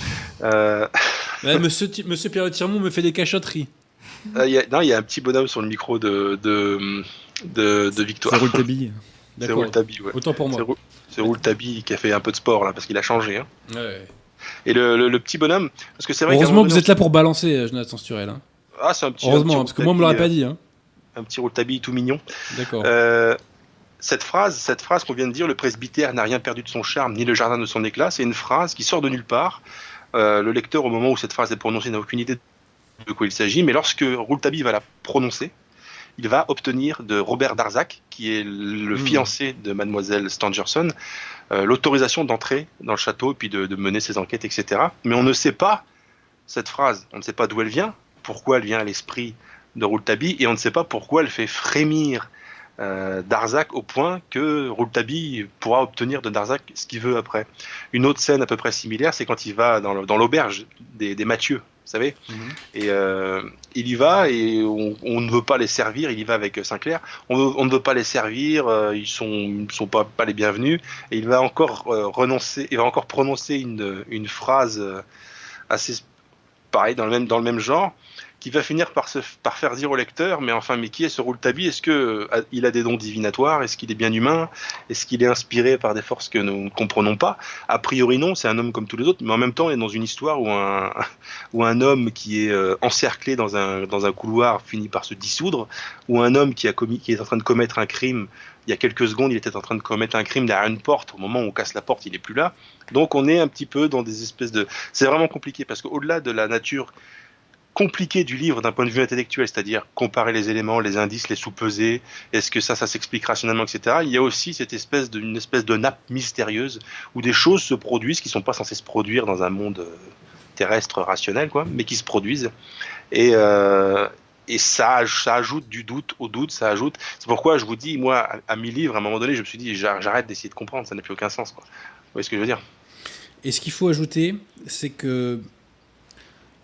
Euh, *laughs* Ouais, monsieur, monsieur Pierre Tirmont me fait des cachotteries. euh, il y a, non, il y a un petit bonhomme sur le micro de, de, de, de Victoire. C'est Rouletabille. *laughs* C'est. Rouletabille, ouais. Autant pour moi. C'est Roul- C'est Rouletabille qui a fait un peu de sport là, parce qu'il a changé. Hein. Ouais. Et le, le, le petit bonhomme, parce que c'est vrai Heureusement que vous êtes là pour balancer, euh, Jonathan Sturel. hein. Ah, c'est un petit. un Heureusement, petit parce que moi on me l'aurait pas dit. Hein. euh, Un petit Rouletabille tout mignon. D'accord. Euh, cette phrase, cette phrase qu'on vient de dire, le presbytère n'a rien perdu de son charme, ni le jardin de son éclat, c'est une phrase qui sort de nulle part. Euh, le lecteur, au moment où cette phrase est prononcée, n'a aucune idée de quoi il s'agit, mais lorsque Rouletabille va la prononcer, il va obtenir de Robert Darzac, qui est le Hmm. fiancé de mademoiselle Stangerson, euh, l'autorisation d'entrer dans le château et puis de, de mener ses enquêtes, etc. Mais on ne sait pas cette phrase, on ne sait pas d'où elle vient, pourquoi elle vient à l'esprit de Rouletabille, et on ne sait pas pourquoi elle fait frémir euh, Darzac au point que Rouletabille pourra obtenir de Darzac ce qu'il veut après. Une autre scène à peu près similaire, c'est quand il va dans l'auberge des, des Mathieu, vous savez, Mhm. et euh, il y va et on, on ne veut pas les servir. Il y va avec Sinclair. On, veut- on ne veut pas les servir. euh, ils sont, ils sont pas, pas les bienvenus. Et il va encore euh, renoncer. Il va encore prononcer une, une phrase assez pareil dans le même dans le même genre qui va finir par se par faire dire au lecteur mais enfin mais qui est ce Rouletabille? Est-ce que euh, il a des dons divinatoires? Est-ce qu'il est bien humain? Est-ce qu'il est inspiré par des forces que nous ne comprenons pas? A priori non, c'est un homme comme tous les autres, mais en même temps on est dans une histoire où un *laughs* où un homme qui est euh, encerclé dans un dans un couloir finit par se dissoudre, ou un homme qui a commis qui est en train de commettre un crime il y a quelques secondes, il était en train de commettre un crime derrière une porte. Au moment où on casse la porte, il est plus là. Donc on est un petit peu dans des espèces de. C'est vraiment compliqué parce qu'au-delà de la nature compliquée du livre d'un point de vue intellectuel, c'est-à-dire comparer les éléments, les indices, les sous-peser, est-ce que ça, ça s'explique rationnellement, etc. Il y a aussi cette espèce de, une espèce de nappe mystérieuse où des choses se produisent qui sont pas censées se produire dans un monde euh, terrestre rationnel, quoi, mais qui se produisent. Et, euh, et ça, ça ajoute du doute au doute, ça ajoute. C'est pourquoi je vous dis, moi, à, à mes livres, à un moment donné, je me suis dit, j'ar- j'arrête d'essayer de comprendre, ça n'a plus aucun sens. Quoi. Vous voyez ce que je veux dire? Et ce qu'il faut ajouter, c'est que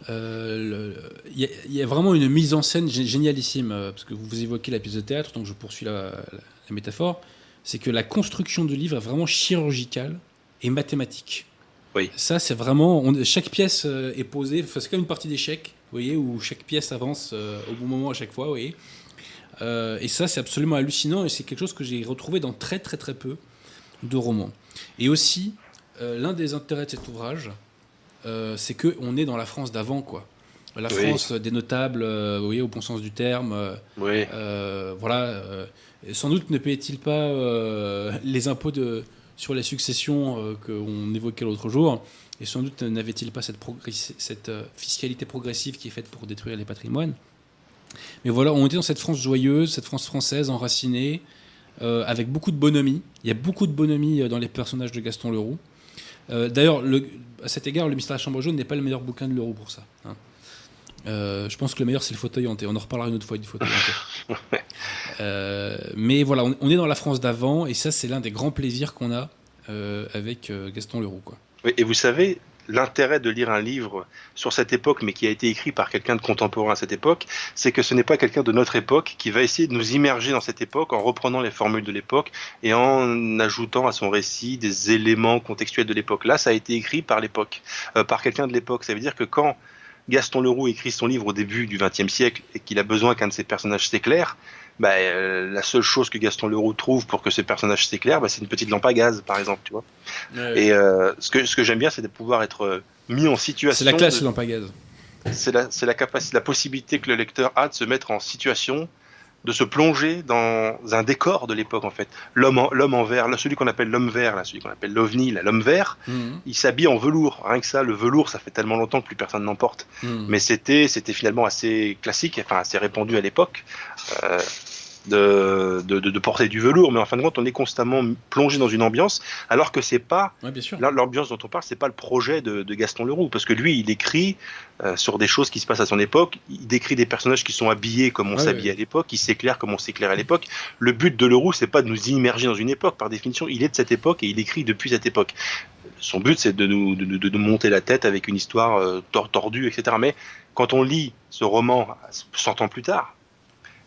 il y, a- il y a vraiment une mise en scène gé- génialissime, euh, parce que vous évoquez la pièce de théâtre, donc je poursuis la, la- la métaphore, c'est que la construction du livre est vraiment chirurgicale et mathématique. Oui. Ça, c'est vraiment. on- chaque pièce euh, est posée, enfin, c'est comme une partie d'échecs, vous voyez, où chaque pièce avance euh, au bon moment à chaque fois, vous voyez. Euh, et ça, c'est absolument hallucinant, et c'est quelque chose que j'ai retrouvé dans très très très peu de romans. Et aussi, euh, l'un des intérêts de cet ouvrage, euh, c'est que on est dans la France d'avant, quoi. La Oui. France des notables, euh, vous voyez, au bon sens du terme. euh, Oui. voilà. sans doute ne payait-il pas les impôts de, sur les successions qu'on évoquait l'autre jour. Et sans doute n'avait-il pas cette, fiscalité progressive qui est faite pour détruire les patrimoines. Mais voilà, on était dans cette France joyeuse, cette France française enracinée, euh, avec beaucoup de bonhomie. Il y a beaucoup de bonhomie dans les personnages de Gaston Leroux. Euh, D'ailleurs, le- à cet égard, Le Mystère de la Chambre jaune n'est pas le meilleur bouquin de Leroux pour ça. hein. Euh, je pense que le meilleur, c'est le fauteuil hanté. On en reparlera une autre fois du fauteuil hanté. *laughs* Euh, mais voilà, on, on est dans la France d'avant, et ça, c'est l'un des grands plaisirs qu'on a avec Gaston Leroux. Quoi. Oui, Et vous savez, l'intérêt de lire un livre sur cette époque, mais qui a été écrit par quelqu'un de contemporain à cette époque, c'est que ce n'est pas quelqu'un de notre époque qui va essayer de nous immerger dans cette époque en reprenant les formules de l'époque et en ajoutant à son récit des éléments contextuels de l'époque. Là, ça a été écrit par l'époque, euh, par quelqu'un de l'époque. Ça veut dire que quand Gaston Leroux écrit son livre au début du XXe siècle et qu'il a besoin qu'un de ses personnages s'éclaire, bah, euh, la seule chose que Gaston Leroux trouve pour que ce personnage s'éclaire, bah, c'est une petite lampe à gaz, par exemple, tu vois. Et euh, ce que, ce que j'aime bien, c'est de pouvoir être euh, mis en situation. C'est la classe, de- lampe à gaz. C'est la, c'est la capacité, la possibilité que le lecteur a de se mettre en situation, de se plonger dans un décor de l'époque en fait. L'homme, en, l'homme en vert, là, celui qu'on appelle l'homme vert, là, celui qu'on appelle l'ovni, l'homme vert, Mhm. il s'habille en velours. Rien que ça, le velours, ça fait tellement longtemps que plus personne n'en porte. Mhm. Mais c'était, c'était finalement assez classique, enfin assez répandu à l'époque. Euh, de, de, de, de porter du velours, mais en fin de compte, on est constamment plongé dans une ambiance, alors que c'est pas Ouais, l'ambiance dont on parle, c'est pas le projet de, de Gaston Leroux, parce que lui, il écrit euh, sur des choses qui se passent à son époque. Il décrit des personnages qui sont habillés comme on s'habillait ouais. à l'époque, qui s'éclairent comme on s'éclairait à l'époque. Le but de Leroux, c'est pas de nous immerger dans une époque. Par définition, il est de cette époque et il écrit depuis cette époque. Son but, c'est de nous, de, nous monter la tête avec une histoire euh, tor- tordue, etc. Mais quand on lit ce roman 100 ans plus tard,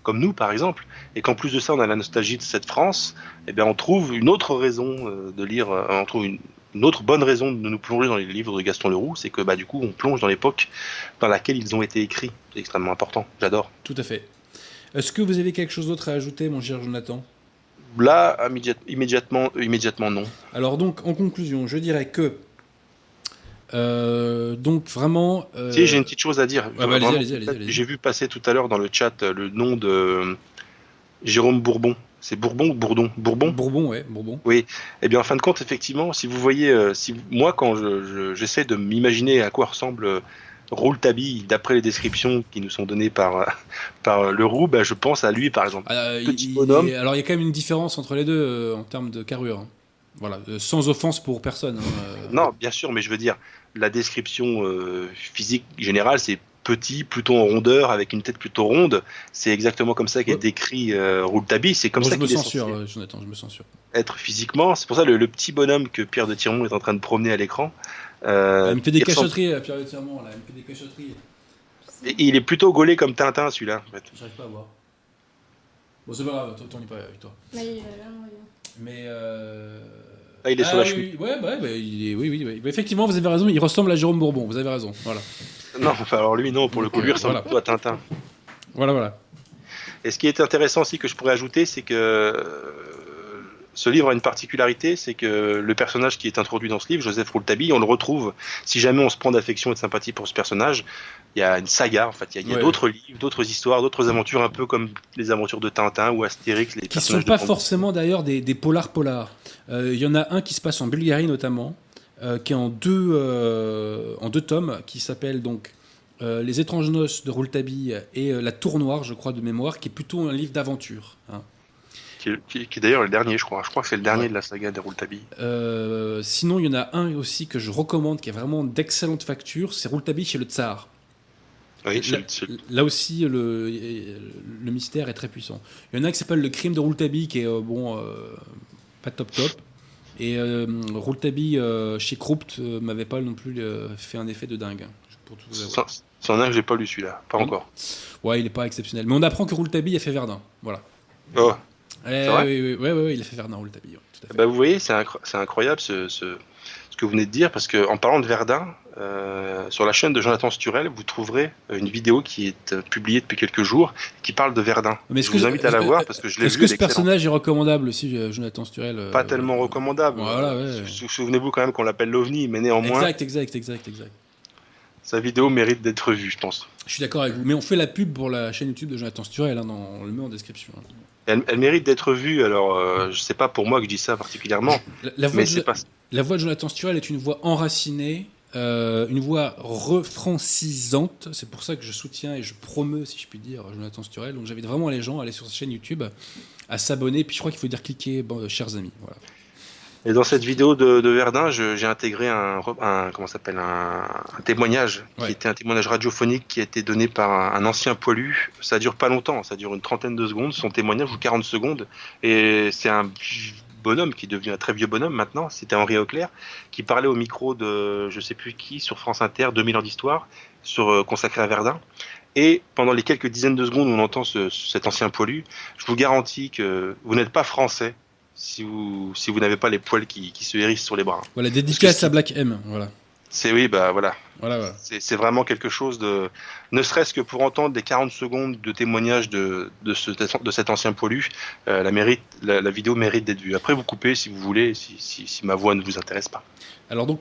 comme nous par exemple, et qu'en plus de ça on a la nostalgie de cette France, eh bien on trouve une autre raison euh, de lire, euh, on trouve une, une autre bonne raison de nous plonger dans les livres de Gaston Leroux, c'est que bah du coup on plonge dans l'époque dans laquelle ils ont été écrits. C'est extrêmement important. J'adore. Tout à fait. Est-ce que vous avez quelque chose d'autre à ajouter, mon cher Jonathan? Là, immédiat- immédiatement, euh, immédiatement non. Alors donc, en conclusion, je dirais que euh, donc vraiment. euh, Si, j'ai une petite chose à dire. bah, allez-y, allez-y. J'ai vu passer tout à l'heure dans le chat euh, le nom de Jérôme Bourbon. C'est Bourbon ou Bourdon? Bourbon? Bourbon, ouais, Bourbon. Eh bien, en fin de compte, effectivement, si vous voyez, si moi, quand je- je- j'essaie de m'imaginer à quoi ressemble Rouletabille, d'après les descriptions qui nous sont données par, par Leroux, bah, je pense à lui, par exemple. Ah, Petit il- bonhomme. alors il y a quand même une différence entre les deux euh, en termes de carrure. hein. Voilà, euh, sans offense pour personne. hein, euh. Non, bien sûr, mais je veux dire, la description euh, physique générale, c'est petit, plutôt en rondeur, avec une tête plutôt ronde. C'est exactement comme ça qu'est Ouais. décrit euh, Rouletabille. C'est comme Bon, ça je me qu'il est censure, censé euh, Jonathan, je me censure. être physiquement. C'est pour ça le, le petit bonhomme que Pierre de Tirmont est en train de promener à l'écran. euh, elle me fait des il ressemble- cachotteries, Pierre de Tirmont, là, elle me fait des cachotteries. Et il est plutôt gaulé comme Tintin, celui-là. En fait. J'arrive pas à voir. Bon, c'est pas grave, t'en es pas avec toi. Là, il va là, il. Euh... Ah, il est sur la oui, cheville. oui, ouais, bah, bah, il est- oui, oui, oui. Bah, effectivement, vous avez raison, il ressemble à Jérôme Bourbon, vous avez raison. Voilà, Non, enfin, alors lui, non, pour le coup, lui il ressemble plutôt à Tintin. voilà. voilà. Et ce qui est intéressant aussi que je pourrais ajouter, c'est que euh, ce livre a une particularité, c'est que le personnage qui est introduit dans ce livre, Joseph Rouletabille, on le retrouve, si jamais on se prend d'affection et de sympathie pour ce personnage, il y a une saga, en fait, il y a, d'autres livres, d'autres histoires, d'autres aventures, un peu comme les aventures de Tintin ou Astérix, les Qui sont personnages de pas forcément d'ailleurs des, des polars polars. Euh, Il y en a un qui se passe en Bulgarie notamment, euh, qui est en deux, euh, en deux tomes, qui s'appelle donc Les étranges noces de Rouletabille et La Tour Noire, je crois, de mémoire, qui est plutôt un livre d'aventure. hein. Qui, est- qui- qui est d'ailleurs le dernier, je crois. Je crois que c'est le dernier Ouais. de la saga des Rouletabille. Euh, sinon, il y en a un aussi que je recommande, qui est vraiment d'excellente facture, c'est Rouletabille chez le Tsar. Oui, Là, c'est- c'est- là aussi, le, le mystère est très puissant. Il y en a un qui s'appelle Le crime de Rouletabille, qui est euh, bon, euh, pas top top. Et Rouletabille chez Krupt m'avait pas non plus fait un effet de dingue. hein, pour tout vous avouer. c'en c'en est un que j'ai pas lu celui-là, pas Oui. encore. Ouais, il est pas exceptionnel. Mais on apprend que Rouletabille a fait Verdun. Voilà. Oh. Eh, vrai oui, oui, ouais, ouais, il a fait Verdun, fait. Bah, vous voyez, c'est incro- c'est incroyable ce, ce, que vous venez de dire, parce que en parlant de Verdun, euh, sur la chaîne de Jonathan Sturel, vous trouverez une vidéo qui est euh, publiée depuis quelques jours, qui parle de Verdun. Mais je vous invite à la voir parce que je l'ai Est-ce que ce personnage est recommandable aussi, euh, Jonathan Sturel euh, Pas tellement recommandable. Voilà, Euh, ouais. sou- Souvenez-vous quand même qu'on l'appelle l'OVNI, mais néanmoins, Exact, exact, exact, exact. sa vidéo mérite d'être vue, je pense. Je suis d'accord avec vous. Mais on fait la pub pour la chaîne YouTube de Jonathan Sturel, hein, dans- on le met en description. hein. Elle, elle mérite d'être vue, alors euh, je sais pas pour moi que je dis ça particulièrement, La, la voix mais de, pas. la voix de Jonathan Sturel est une voix enracinée, euh, une voix refrancisante. C'est pour ça que je soutiens et je promeux, si je puis dire, Jonathan Sturel. Donc j'invite vraiment les gens à aller sur sa chaîne YouTube, à s'abonner. Puis je crois qu'il faut dire cliquer, bon, euh, chers amis. Voilà. Et dans cette vidéo de, de Verdun, j'ai intégré un, comment s'appelle un, un témoignage Ouais. qui était un témoignage radiophonique qui a été donné par un, un ancien poilu. Ça dure pas longtemps, ça dure une trentaine de secondes. Son témoignage ou 40 secondes. Et c'est un bonhomme qui est devenu un très vieux bonhomme maintenant. C'était Henri Auclair qui parlait au micro de je sais plus qui sur France Inter 2000 ans d'histoire sur euh, consacré à Verdun. Et pendant les quelques dizaines de secondes où on entend ce- cet ancien poilu, je vous garantis que vous n'êtes pas français si vous, si vous n'avez pas les poils qui, qui se hérissent sur les bras. Voilà, dédicace à Black M. Voilà. C'est oui, bah voilà. Voilà, voilà. C'est vraiment quelque chose de. Ne serait-ce que pour entendre des 40 secondes de témoignage de, de, ce, de cet ancien poilu, euh, la, mérite, la, la vidéo mérite d'être vue. Après, vous coupez si vous voulez, si, si, si ma voix ne vous intéresse pas. Alors donc,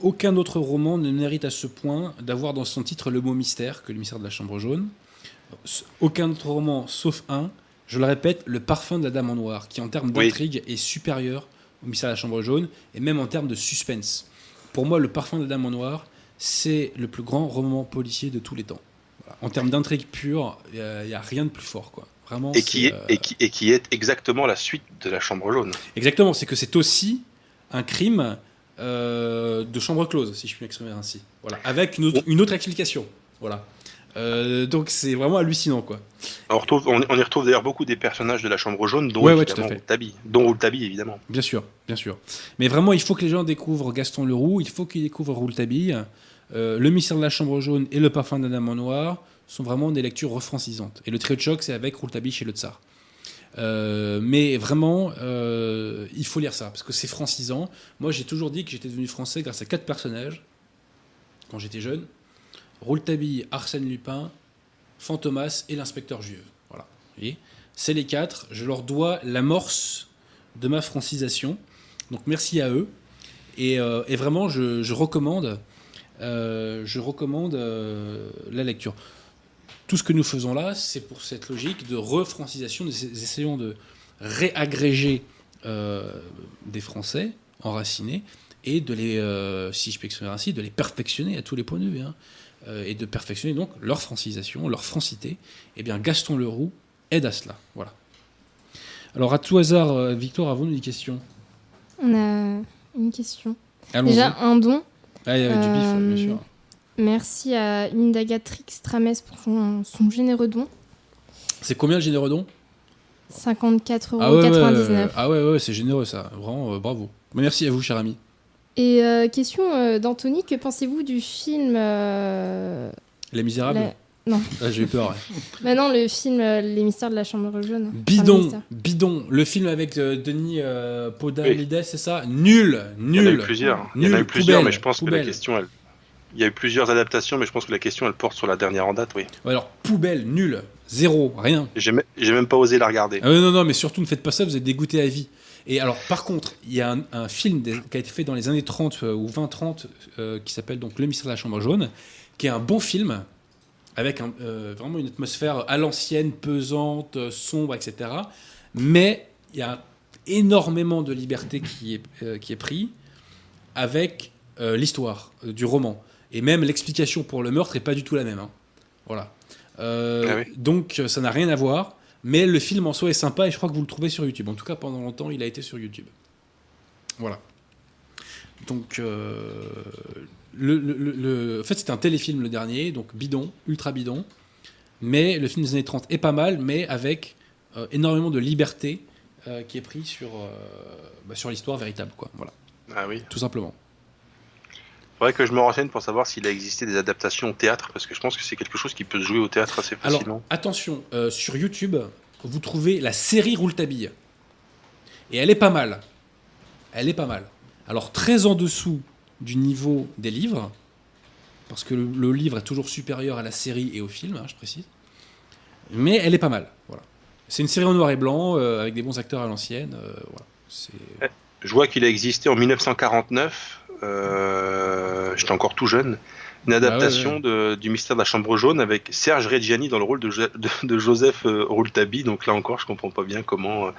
aucun autre roman ne mérite à ce point d'avoir dans son titre le mot mystère que le mystère de la Chambre jaune. Aucun autre roman, sauf un, je le répète, le parfum de la Dame en noir, qui en termes Oui. d'intrigue est supérieur au mystère de la Chambre jaune, et même en termes de suspense. Pour moi, le parfum de la Dame en noir, c'est le plus grand roman policier de tous les temps. Voilà. En termes d'intrigue pure, il n'y a, rien de plus fort, quoi. Vraiment. Et qui, c'est, est, euh, et, qui, et qui est exactement la suite de la chambre jaune. Exactement, c'est que c'est aussi un crime euh, de chambre close, si je puis m'exprimer ainsi. Voilà, avec une autre, une autre explication. Voilà. Euh, donc c'est vraiment hallucinant, quoi. On, retrouve, on, on y retrouve d'ailleurs beaucoup des personnages de la chambre jaune, dont Ouais, ouais. Dont Rouletabille, évidemment. Bien sûr, bien sûr. Mais vraiment, il faut que les gens découvrent Gaston Leroux, il faut qu'ils découvrent Rouletabille. Euh, le mystère de la chambre jaune et le parfum d'un amant noir sont vraiment des lectures refrancisantes. Et le trait de choc, c'est avec Rouletabille chez le Tsar. Euh, mais vraiment, euh, il faut lire ça parce que c'est francisant. Moi, j'ai toujours dit que j'étais devenu français grâce à quatre personnages quand j'étais jeune Rouletabille, Arsène Lupin, Fantomas et l'inspecteur Juve. Voilà. C'est les quatre. Je leur dois l'amorce de ma francisation. Donc merci à eux. Et, euh, vraiment, je, recommande, euh, je recommande euh, la lecture. Tout ce que nous faisons là, c'est pour cette logique de refrancisation. Nous essayons de réagréger euh, des Français enracinés et de les, euh, si je peux ainsi, de les perfectionner à tous les points de vue. hein. Euh, et de perfectionner donc leur francisation, leur francité. Eh bien, Gaston Leroux aide à cela. Voilà. Alors, à tout hasard, euh, Victor, avons-nous une question? On a une question. Déjà, un don. Ah, il y a du bif, Euh, bien sûr. Merci à Indagatrix Trames pour son, son généreux don. C'est combien le généreux don? 54,99 Ah ouais, ouais, ouais, ah ouais, ouais, c'est généreux ça. Vraiment, euh, bravo. Merci à vous, cher ami. Et euh, question euh, d'Anthony, que pensez-vous du film euh, Les Misérables la- Non. Ah, J'ai eu peur. ouais. *laughs* Bah non, le film euh, Les mystères de la chambre jaune. Bidon, bidon. Le film avec euh, Denis euh, Podalides, Oui. c'est ça? Nul, Il y en a eu nul. plusieurs. Il y en a eu Nul, plusieurs, poubelle, mais je pense que la question, elle... il y a eu plusieurs adaptations, mais je pense que la question, elle porte sur la dernière en date, oui. Alors, poubelle, nul, zéro, rien. J'ai me- j'ai même pas osé la regarder. Ah non, non, mais surtout ne faites pas ça, vous êtes dégoûté à vie. Et alors, par contre, il y a un, un film des- qui a été fait dans les années 30 euh, ou 20-30 euh, qui s'appelle donc Le mystère de la chambre jaune, qui est un bon film avec un- euh, vraiment une atmosphère à l'ancienne, pesante, sombre, etc. Mais il y a énormément de liberté qui est, qui est pris avec l'histoire du roman. Et même l'explication pour le meurtre n'est pas du tout la même. hein. Voilà. Ah oui. Donc ça n'a rien à voir. Mais le film en soi est sympa et je crois que vous le trouvez sur YouTube. En tout cas, pendant longtemps, il a été sur YouTube. Voilà. Donc, euh, le, le- le- le- en fait, c'était un téléfilm le dernier, donc bidon, ultra bidon. Mais le film des années 30 est pas mal, mais avec euh, énormément de liberté euh, qui est pris sur, bah, sur l'histoire véritable, quoi. Voilà, Ah oui. tout simplement. Faudrait que je me renseigne pour savoir s'il a existé des adaptations au théâtre, parce que je pense que c'est quelque chose qui peut se jouer au théâtre assez Alors, facilement. attention, euh, sur YouTube, vous trouvez la série Rouletabille. Et elle est pas mal. Elle est pas mal. Alors, très en dessous du niveau des livres, parce que le, le livre est toujours supérieur à la série et au film, hein, je précise. Mais elle est pas mal. Voilà. C'est une série en noir et blanc, euh, avec des bons acteurs à l'ancienne. euh, voilà. C'est- Je vois qu'il a existé en 1949. Euh, J'étais encore tout jeune. Une adaptation De, du Mystère de la Chambre jaune avec Serge Reggiani dans le rôle de, Jo- de, de Joseph euh, Rouletabille. Donc là encore, je comprends pas bien comment euh,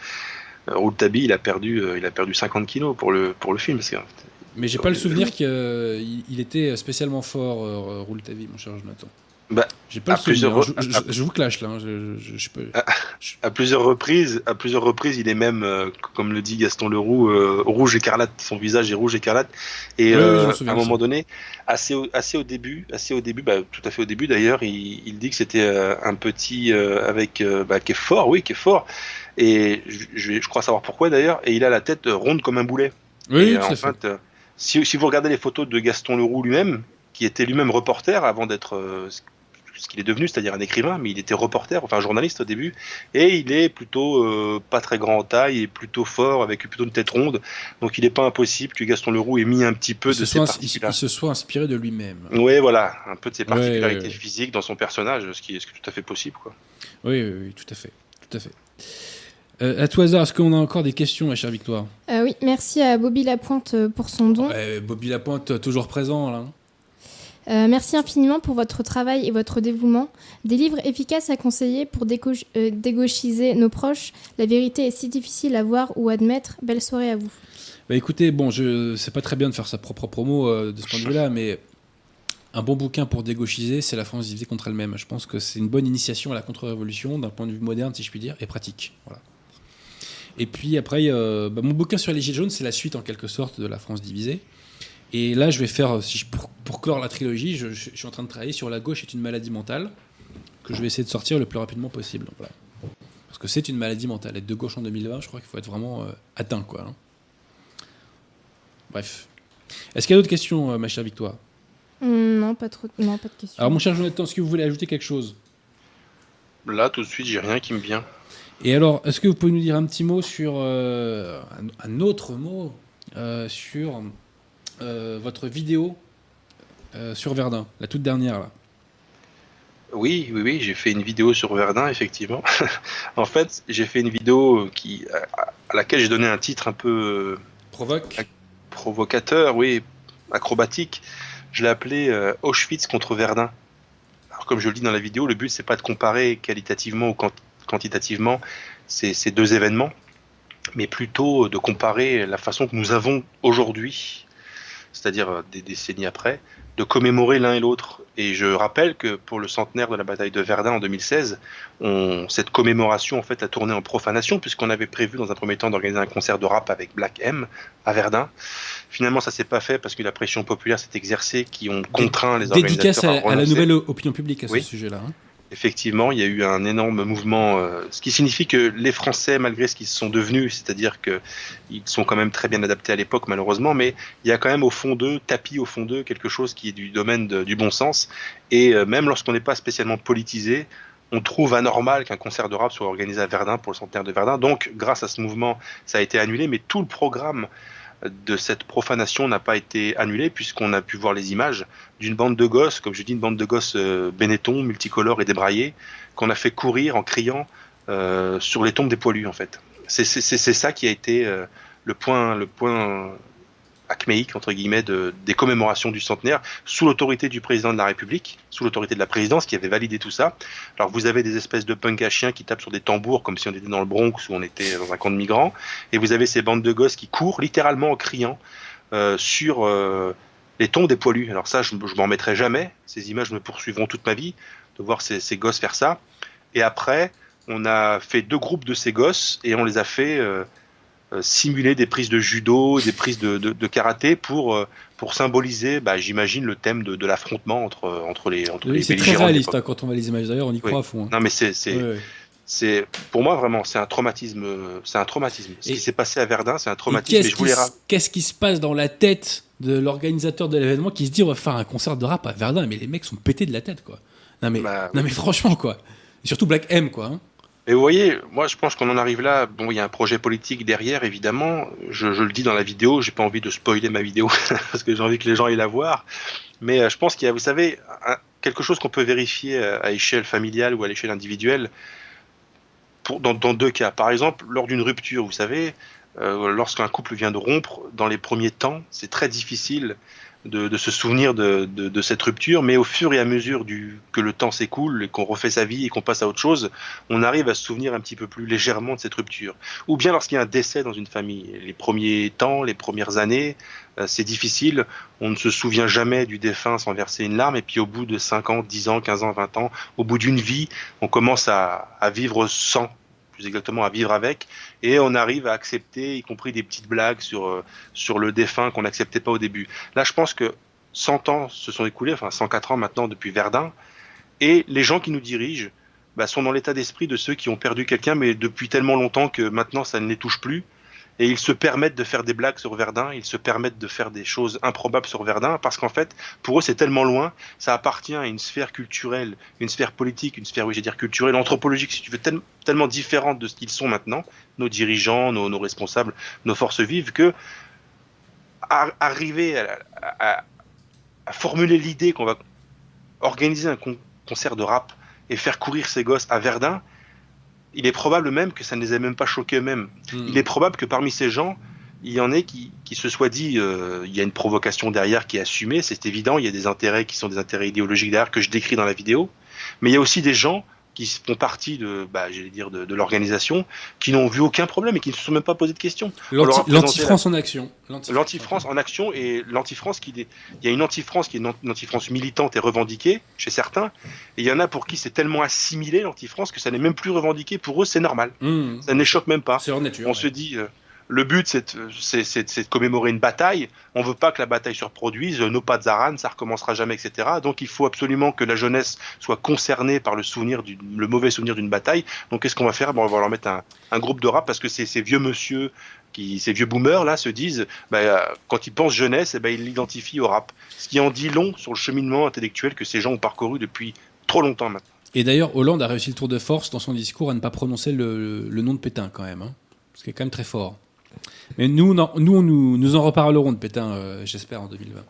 Rouletabille il a perdu, il a perdu 50 kilos pour le pour le film. Parce que, Mais j'ai pas le souvenir qu'il il était spécialement fort, Rouletabille, mon cher Jonathan. Bah, j'ai pas à le souvenir. plusieurs-. Je, je- je vous clash là. hein. Je, peux... à plusieurs reprises, à plusieurs reprises, il est même, euh, comme le dit Gaston Leroux, euh, rouge écarlate. Son visage est rouge écarlate. Et Oui, euh, à un moment donné, assez au, assez au début, assez au début, bah, tout à fait au début d'ailleurs, il, il dit que c'était un petit avec bah, qui est fort, oui, qui est fort. Et je, crois savoir pourquoi d'ailleurs. Et il a la tête ronde comme un boulet. Oui, Et, tout en fait. fait, si, si vous regardez les photos de Gaston Leroux lui-même, qui était lui-même reporter avant d'être euh, ce- qu'il est devenu, c'est-à-dire un écrivain, mais il était reporter, enfin journaliste au début, et il est plutôt euh, pas très grand en taille et plutôt fort, avec plutôt une tête ronde, donc il n'est pas impossible que Gaston Leroux ait mis un petit peu Il se, de ses soit, il, il particularités. se soit inspiré de lui-même. Oui, voilà, un peu de ses particularités ouais, ouais. physiques dans son personnage, ce qui est, ce qui est tout à fait possible. Quoi. Oui, oui, oui, tout à fait. Tout à fait. Euh, à tout hasard, est-ce qu'on a encore des questions, ma chère Victoire? Euh, oui, merci à Bobby Lapointe pour son don. Bobby Lapointe, toujours présent là. Euh, merci infiniment pour votre travail et votre dévouement. Des livres efficaces à conseiller pour euh, dégauchiser nos proches. La vérité est si difficile à voir ou admettre. Belle soirée à vous. Bah écoutez, bon, je c'est pas très bien de faire sa propre promo euh, de ce point de vue-là, mais un bon bouquin pour dégauchiser, c'est La France divisée contre elle-même. Je pense que c'est une bonne initiation à la contre-révolution d'un point de vue moderne, si je puis dire, et pratique. Voilà. Et puis après, bah, mon bouquin sur les Gilets jaunes, c'est la suite en quelque sorte de La France divisée. Et là, je vais faire, euh, si je- pour, pour clore la trilogie, je, je- je suis en train de travailler sur La gauche est une maladie mentale, que je vais essayer de sortir le plus rapidement possible. Voilà. Parce que c'est une maladie mentale. Être de gauche en 2020, je crois qu'il faut être vraiment euh, atteint, quoi. hein. Bref. Est-ce qu'il y a d'autres questions, euh, ma chère Victoire? Hum, non, pas trop. Non, pas de questions. Alors, mon cher Jonathan, est-ce que vous voulez ajouter quelque chose? Là, tout de suite, j'ai rien qui me vient. Et alors, est-ce que vous pouvez nous dire un petit mot sur euh, un, un autre mot euh, sur euh, votre vidéo euh, sur Verdun, la toute dernière là Oui, oui, oui, j'ai fait une vidéo sur Verdun, effectivement. *laughs* en fait, j'ai fait une vidéo qui, à, à laquelle j'ai donné un titre un peu euh, Provoque provocateur, oui, acrobatique. Je l'ai appelé euh, Auschwitz contre Verdun. Alors, comme je le dis dans la vidéo, le but c'est pas de comparer qualitativement ou quant- quantitativement ces, ces deux événements, mais plutôt de comparer la façon que nous avons aujourd'hui, c'est-à-dire euh, des décennies après, de commémorer l'un et l'autre. Et je rappelle que pour le centenaire de la bataille de Verdun en 2016, on, cette commémoration en fait a tourné en profanation puisqu'on avait prévu dans un premier temps d'organiser un concert de rap avec Black M à Verdun. Finalement, ça s'est pas fait parce que la pression populaire s'est exercée, qui ont contraint les Dédicace organisateurs à, à la nouvelle opinion publique à ce Oui. sujet-là. hein. Effectivement, il y a eu un énorme mouvement, euh, ce qui signifie que les Français, malgré ce qu'ils sont devenus, c'est-à-dire que ils sont quand même très bien adaptés à l'époque, malheureusement, mais il y a quand même au fond d'eux, tapis au fond d'eux, quelque chose qui est du domaine du bon sens. Et euh, même lorsqu'on n'est pas spécialement politisé, on trouve anormal qu'un concert de rap soit organisé à Verdun pour le centenaire de Verdun. Donc, grâce à ce mouvement, ça a été annulé, mais tout le programme de cette profanation n'a pas été annulé puisqu'on a pu voir les images d'une bande de gosses, comme je dis, une bande de gosses euh, Benetton, multicolores et débraillés, qu'on a fait courir en criant euh, sur les tombes des poilus en fait. C'est ça qui a été euh, le point, le point acméique entre guillemets de, des commémorations du centenaire sous l'autorité du président de la République, sous l'autorité de la présidence qui avait validé tout ça. Alors vous avez des espèces de punk à chiens qui tapent sur des tambours comme si on était dans le Bronx ou on était dans un camp de migrants, et vous avez ces bandes de gosses qui courent littéralement en criant euh, sur euh, les tombes des poilus. Alors ça, je, je m'en mettrai jamais. Ces images me poursuivront toute ma vie de voir ces, gosses faire ça. Et après, on a fait deux groupes de ces gosses et on les a fait euh, simuler des prises de judo, des prises de, de, de karaté pour euh, pour symboliser, bah, j'imagine, le thème de, de l'affrontement entre entre les entre Oui, c'est très réaliste hein, quand on voit les images d'ailleurs, on y Oui. croit à fond. hein. Non, mais c'est c'est c'est pour moi vraiment c'est un traumatisme, euh, c'est un traumatisme. Ce Et- qui s'est passé à Verdun, c'est un traumatisme. Qui, qu'est-ce qui se passe dans la tête de l'organisateur de l'événement qui se dit on va faire un concert de rap à Verdun mais les mecs sont pétés de la tête quoi. Non mais, Bah, non mais franchement quoi. Et surtout Black M quoi. hein. Et vous voyez, moi je pense qu'on en arrive là. Bon, il y a un projet politique derrière, évidemment. Je, je le dis dans la vidéo, j'ai pas envie de spoiler ma vidéo *laughs* parce que j'ai envie que les gens aillent la voir. Mais euh, je pense qu'il y a, vous savez, quelque chose qu'on peut vérifier euh, à échelle familiale ou à l'échelle individuelle. Pour, dans, dans deux cas. Par exemple, lors d'une rupture, vous savez, euh, lorsqu'un couple vient de rompre, dans les premiers temps, c'est très difficile de, de se souvenir de, de, de cette rupture, mais au fur et à mesure du, que le temps s'écoule qu'on refait sa vie et qu'on passe à autre chose, on arrive à se souvenir un petit peu plus légèrement de cette rupture. Ou bien lorsqu'il y a un décès dans une famille. Les premiers temps, les premières années, euh, c'est difficile. On ne se souvient jamais du défunt sans verser une larme. Et puis au bout de 5 ans, 10 ans, 15 ans, 20 ans, au bout d'une vie, on commence à, à vivre sans, exactement à vivre avec. Et on arrive à accepter, y compris des petites blagues sur, euh, sur le défunt qu'on n'acceptait pas au début. Là, je pense que 100 ans se sont écoulés, enfin 104 ans maintenant depuis Verdun. Et les gens qui nous dirigent, bah, sont dans l'état d'esprit de ceux qui ont perdu quelqu'un, mais depuis tellement longtemps que maintenant ça ne les touche plus. Et ils se permettent de faire des blagues sur Verdun, ils se permettent de faire des choses improbables sur Verdun, parce qu'en fait, pour eux, c'est tellement loin, ça appartient à une sphère culturelle, une sphère politique, une sphère, oui, j'ai dire culturelle, anthropologique, si tu veux, tel- tellement différente de ce qu'ils sont maintenant, nos dirigeants, nos, responsables, nos forces vives, que arriver à, formuler l'idée qu'on va organiser un con- concert de rap et faire courir ces gosses à Verdun, il est probable même que ça ne les ait même pas choqués eux-mêmes. Hmm. Il est probable que parmi ces gens, il y en ait qui, qui se soient dit, euh, il y a une provocation derrière qui est assumée, c'est évident, il y a des intérêts qui sont des intérêts idéologiques derrière que je décris dans la vidéo, mais il y a aussi des gens qui font partie de, bah, j'allais dire, de, de l'organisation, qui n'ont vu aucun problème et qui ne se sont même pas posé de questions. L'anti-France en action. L'anti-France en action et l'anti-France qui, il y a une anti-France qui est une anti-France militante et revendiquée chez certains, et il y en a pour qui c'est tellement assimilé l'anti-France que ça n'est même plus revendiqué. Pour eux, c'est normal. Hmm. Ça choque même pas. C'est nature. On ouais. se dit, euh, le but, c'est de, commémorer une bataille. On veut pas que la bataille se reproduise. Nos pas de Zaran, ça recommencera jamais, etc. Donc, il faut absolument que la jeunesse soit concernée par le souvenir, le mauvais souvenir d'une bataille. Donc, qu'est-ce qu'on va faire? Bon, On va leur mettre un, groupe de rap parce que ces, vieux monsieur, ces vieux boomers là, se disent, bah, quand ils pensent jeunesse, eh ben, ils l'identifient au rap. Ce qui en dit long sur le cheminement intellectuel que ces gens ont parcouru depuis trop longtemps maintenant. Et d'ailleurs, Hollande a réussi le tour de force dans son discours à ne pas prononcer le, le nom de Pétain quand même. Hein, ce qui est quand même très fort. Mais nous, non, nous, nous, nous en reparlerons de Pétain, euh, j'espère, en 2020.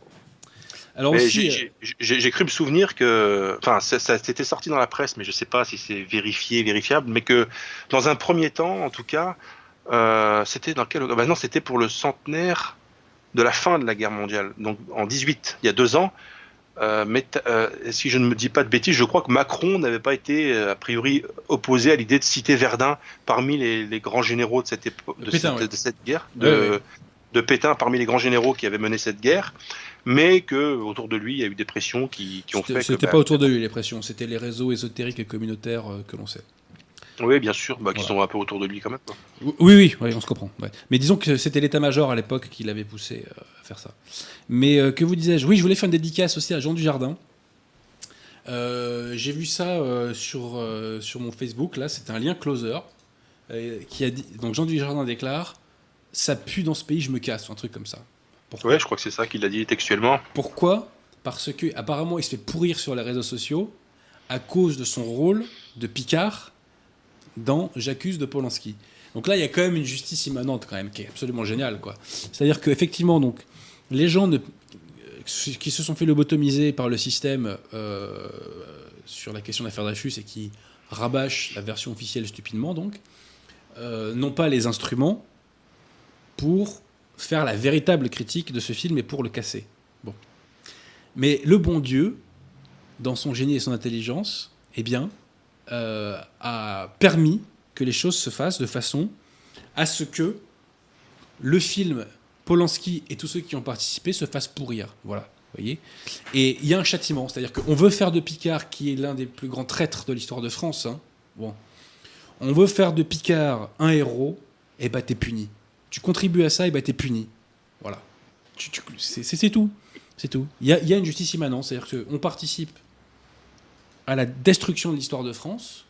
Alors Mais aussi, j'ai- euh, j'ai cru me souvenir que, enfin, ça, ça c'était sorti dans la presse, mais je sais pas si c'est vérifié, vérifiable, mais que dans un premier temps, en tout cas, euh, c'était dans quel, bah non, c'était pour le centenaire de la fin de la guerre mondiale, donc en 18, il y a deux ans. Euh, mais euh, si je ne me dis pas de bêtises, je crois que Macron n'avait pas été euh, a priori opposé à l'idée de citer Verdun parmi les, les grands généraux de cette époque, de, Pétain, cette, ouais. de cette guerre, de, Ouais, ouais. de Pétain parmi les grands généraux qui avaient mené cette guerre, mais que autour de lui il y a eu des pressions qui, qui ont c'était fait que c'était bah, pas autour de lui les pressions, c'était les réseaux ésotériques et communautaires que l'on sait. Oui bien sûr, bah, qui Voilà. sont un peu autour de lui quand même. Oui, oui, oui, on se comprend. ouais. Mais disons que c'était l'état-major à l'époque qui l'avait poussé euh, à faire ça. Mais euh, que vous disais-je? Oui, je voulais faire une dédicace aussi à Jean Dujardin. Euh, J'ai vu ça sur, sur mon Facebook, là, c'était un lien closer, qui a dit, donc Jean Dujardin déclare « ça pue dans ce pays, je me casse », un truc comme ça. Pourquoi? Ouais, je crois que c'est ça qu'il a dit textuellement. Pourquoi? Parce que apparemment il se fait pourrir sur les réseaux sociaux à cause de son rôle de Picard dans J'accuse de Polanski. Donc là, il y a quand même une justice immanente quand même qui est absolument géniale quoi. C'est-à-dire qu'effectivement donc les gens qui se sont fait lobotomiser par le système euh, sur la question de l'affaire Dreyfus et qui rabâchent la version officielle stupidement donc euh, n'ont pas les instruments pour faire la véritable critique de ce film et pour le casser. Bon. Mais le bon Dieu, dans son génie et son intelligence, eh bien, euh, a permis que les choses se fassent de façon à ce que le film Polanski et tous ceux qui ont participé se fassent pourrir. Voilà. Voyez et il y a un châtiment, c'est-à-dire qu'on veut faire de Picard, qui est l'un des plus grands traîtres de l'histoire de France, hein, bon, on veut faire de Picard un héros, et bah t'es puni. Tu contribues à ça, et bah t'es puni. Voilà. C'est tout. C'est tout. Il y a, il y a une justice immanente, c'est-à-dire qu'on participe à la destruction de l'histoire de France,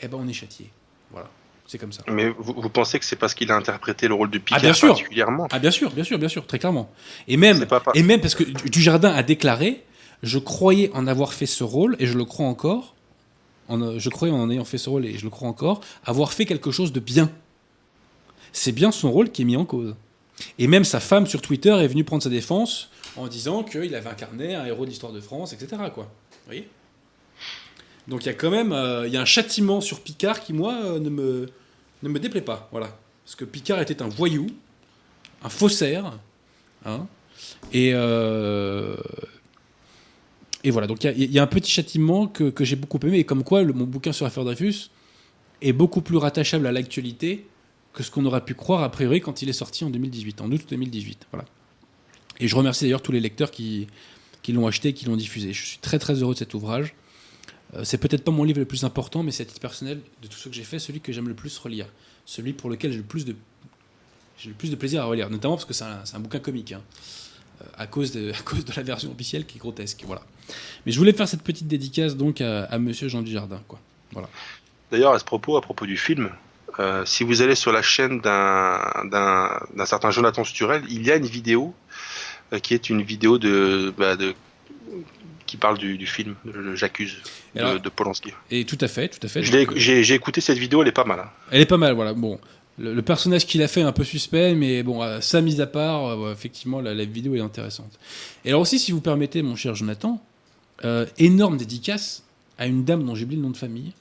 et ben on est châtié. Voilà. C'est comme ça. Mais vous, vous pensez que c'est parce qu'il a interprété le rôle de Picard Ah, bien sûr. particulièrement Ah bien sûr, bien sûr, bien sûr, très clairement. Et même, pas et même parce que Du- Dujardin a déclaré, je croyais en avoir fait ce rôle, et je le crois encore, en- je croyais en ayant fait ce rôle, et je le crois encore, avoir fait quelque chose de bien. C'est bien son rôle qui est mis en cause. Et même sa femme sur Twitter est venue prendre sa défense en disant qu'il avait incarné un héros de l'histoire de France, etc. Quoi. Vous voyez? Donc il y a quand même euh, il y a un châtiment sur Picard qui, moi, euh, ne, me, ne me déplaît pas. Voilà. Parce que Picard était un voyou, un faussaire. hein, et, euh, et voilà. Donc il y a- un petit châtiment que, que j'ai beaucoup aimé. Et comme quoi, mon bouquin sur l'affaire Dreyfus est beaucoup plus rattachable à l'actualité que ce qu'on aurait pu croire a priori quand il est sorti en 2018, en août 2018. Voilà. Et je remercie d'ailleurs tous les lecteurs qui, qui l'ont acheté et qui l'ont diffusé. Je suis très très heureux de cet ouvrage. Euh, c'est peut-être pas mon livre le plus important, mais c'est à titre personnel, de tout ce que j'ai fait, celui que j'aime le plus relire. Celui pour lequel j'ai le plus de, j'ai le plus de plaisir à relire. Notamment parce que c'est un, un bouquin comique. hein. Euh, à, cause de, *laughs* à cause de la version officielle qui est grotesque. Voilà. Mais je voulais faire cette petite dédicace donc à, à monsieur Jean Dujardin. Quoi. D'ailleurs, à ce propos, à propos du film, euh, si vous allez sur la chaîne d'un certain Jonathan Sturel, il y a une vidéo qui est une vidéo de, bah, de qui parle du, du film, J'accuse de, Alors- de Polanski. Et tout à fait, tout à fait. J'ai écouté cette vidéo, elle est pas mal. hein. Elle est pas mal, voilà. Bon, le, le personnage qu'il a fait est un peu suspect, mais bon, euh, ça mise à part, euh, effectivement, la, la vidéo est intéressante. Et alors aussi, si vous permettez, mon cher Jonathan, euh, énorme dédicace à une dame dont j'ai oublié le nom de famille,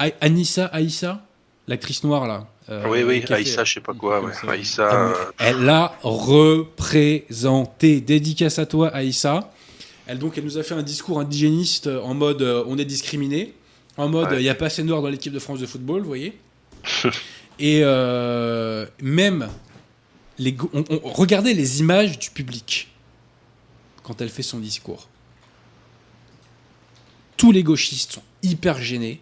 A- Anissa Aïssa, l'actrice noire là. euh, oui, oui, fait- Aïssa, je sais pas quoi, ouais. Aïssa, Elle l'a représenté. Dédicace à toi, Aïssa. Elle, donc, elle nous a fait un discours indigéniste en mode euh, on est discriminé, en mode il Ouais. n'y a pas assez de noirs dans l'équipe de France de football, vous voyez. *laughs* Et euh, même, les, go- on, on- regardez les images du public quand elle fait son discours. Tous les gauchistes sont hyper gênés.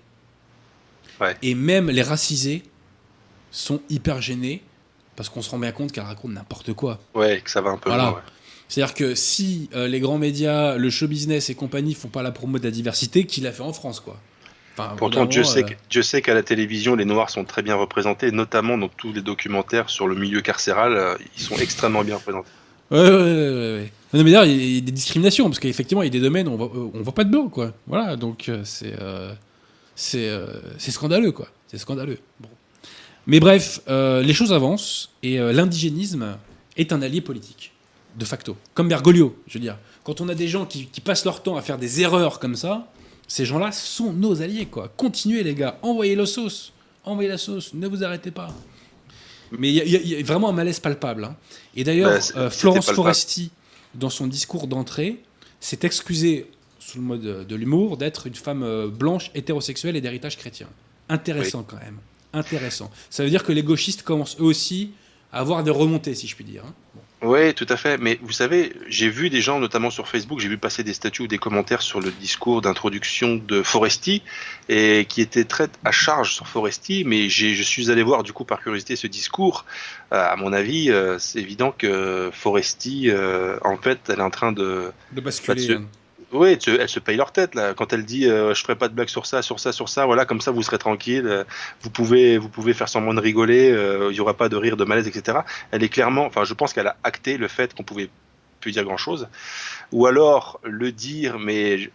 Ouais. Et même les racisés sont hyper gênés parce qu'on se rend bien compte qu'elle raconte n'importe quoi. ouais, que ça va un peu Voilà. loin, ouais. C'est-à-dire que si euh, les grands médias, le show business et compagnie font pas la promo de la diversité, qui l'a fait en France, quoi Enfin, Pourtant, Dieu évidemment, sait, euh, Dieu sait qu'à la télévision, les Noirs sont très bien représentés, notamment dans tous les documentaires sur le milieu carcéral, euh, ils sont extrêmement bien représentés. Ouais, ouais, ouais, ouais, ouais. Non, mais d'ailleurs, il y a des discriminations, parce qu'effectivement, il y a des domaines où on voit, on voit pas de blanc, quoi. Voilà, donc c'est euh, euh, scandaleux, quoi. C'est scandaleux. Bon. Mais bref, les choses avancent, et l'indigénisme est un allié politique, de facto. Comme Bergoglio, je veux dire. Quand on a des gens qui, qui passent leur temps à faire des erreurs comme ça, ces gens-là sont nos alliés, quoi. Continuez, les gars, envoyez la sauce. Envoyez la sauce, ne vous arrêtez pas. Mais il y, a- y y vraiment un malaise palpable. hein. Et d'ailleurs, Bah, euh, Florence. Foresti, dans son discours d'entrée, s'est excusée, sous le mode euh, de l'humour, d'être une femme euh, blanche, hétérosexuelle et d'héritage chrétien. Intéressant quand même. Intéressant. Ça veut dire que les gauchistes commencent eux aussi à avoir des remontées, si je puis dire. hein. Oui, tout à fait. Mais vous savez, j'ai vu des gens, notamment sur Facebook, j'ai vu passer des statuts ou des commentaires sur le discours d'introduction de Foresti, et qui étaient très à charge sur Foresti. Mais j'ai- je suis allé voir, du coup, par curiosité, ce discours. Euh, à mon avis, euh, c'est évident que Foresti, euh, en fait, elle est en train de. De basculer. Oui, elle se- elle se paye leur tête là. Quand elle dit euh, je ferai pas de blague sur ça, sur ça, sur ça, voilà, comme ça vous serez tranquille. euh, Vous pouvez, vous pouvez faire semblant de rigoler. euh, Il y aura pas de rire, de malaise, etc. Elle est clairement, enfin, je pense qu'elle a acté le fait qu'on pouvait plus dire grand chose, ou alors le dire, mais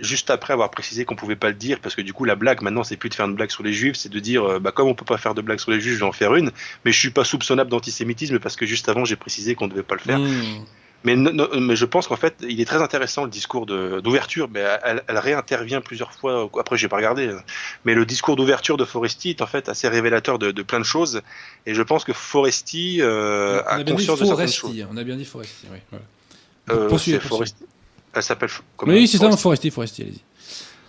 juste après avoir précisé qu'on pouvait pas le dire, parce que du coup la blague maintenant c'est plus de faire une blague sur les juifs, c'est de dire euh, bah comme on peut pas faire de blague sur les juifs, je vais en faire une, mais je suis pas soupçonnable d'antisémitisme parce que juste avant j'ai précisé qu'on devait pas le faire. Mmh. Mais, no- no- mais je pense qu'en fait, il est très intéressant le discours d'ouverture. Mais elle, elle réintervient plusieurs fois. Après, j'ai pas regardé. Mais le discours d'ouverture de Foresti est en fait assez révélateur de, de plein de choses. Et je pense que Foresti euh, on a conscience de certaines choses. On a bien dit Foresti. Oui, voilà. Euh, Poursuivez, poursuivez. Elle s'appelle. Comment Oui, c'est ça, Foresti? Foresti, allez-y.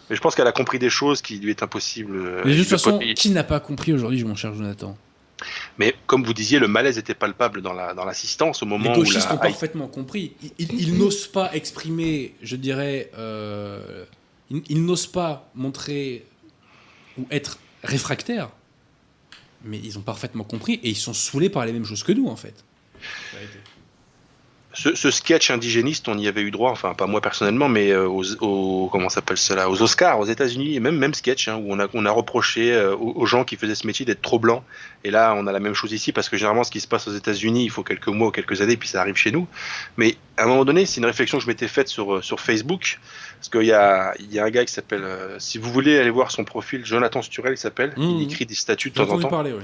Mais je pense qu'elle a compris des choses qui lui est impossible. euh, Mais de toute façon, qui n'a pas compris aujourd'hui, mon cher Jonathan? Mais comme vous disiez, le malaise était palpable dans la dans l'assistance au Les moment où gauchistes la. ont parfaitement compris. Ils, ils- ils n'osent pas exprimer, je dirais, euh, ils, ils n'osent pas montrer ou être réfractaires, mais ils ont parfaitement compris et ils sont saoulés par les mêmes choses que nous, en fait. Ce, ce sketch indigéniste, on y avait eu droit, enfin pas moi personnellement, mais euh, aux, aux- comment s'appelle cela, aux Oscars aux États-Unis, et même même sketch hein, où on a on a reproché euh, aux, aux gens qui faisaient ce métier d'être trop blancs. Et là, on a la même chose ici parce que généralement, ce qui se passe aux États-Unis, il faut quelques mois ou quelques années, puis ça arrive chez nous. Mais à un moment donné, c'est une réflexion que je m'étais faite sur euh, sur Facebook, parce qu'il y a il y a un gars qui s'appelle, euh, si vous voulez aller voir son profil, Jonathan Sturel, il s'appelle, il écrit des statuts de temps en temps. parler, oui.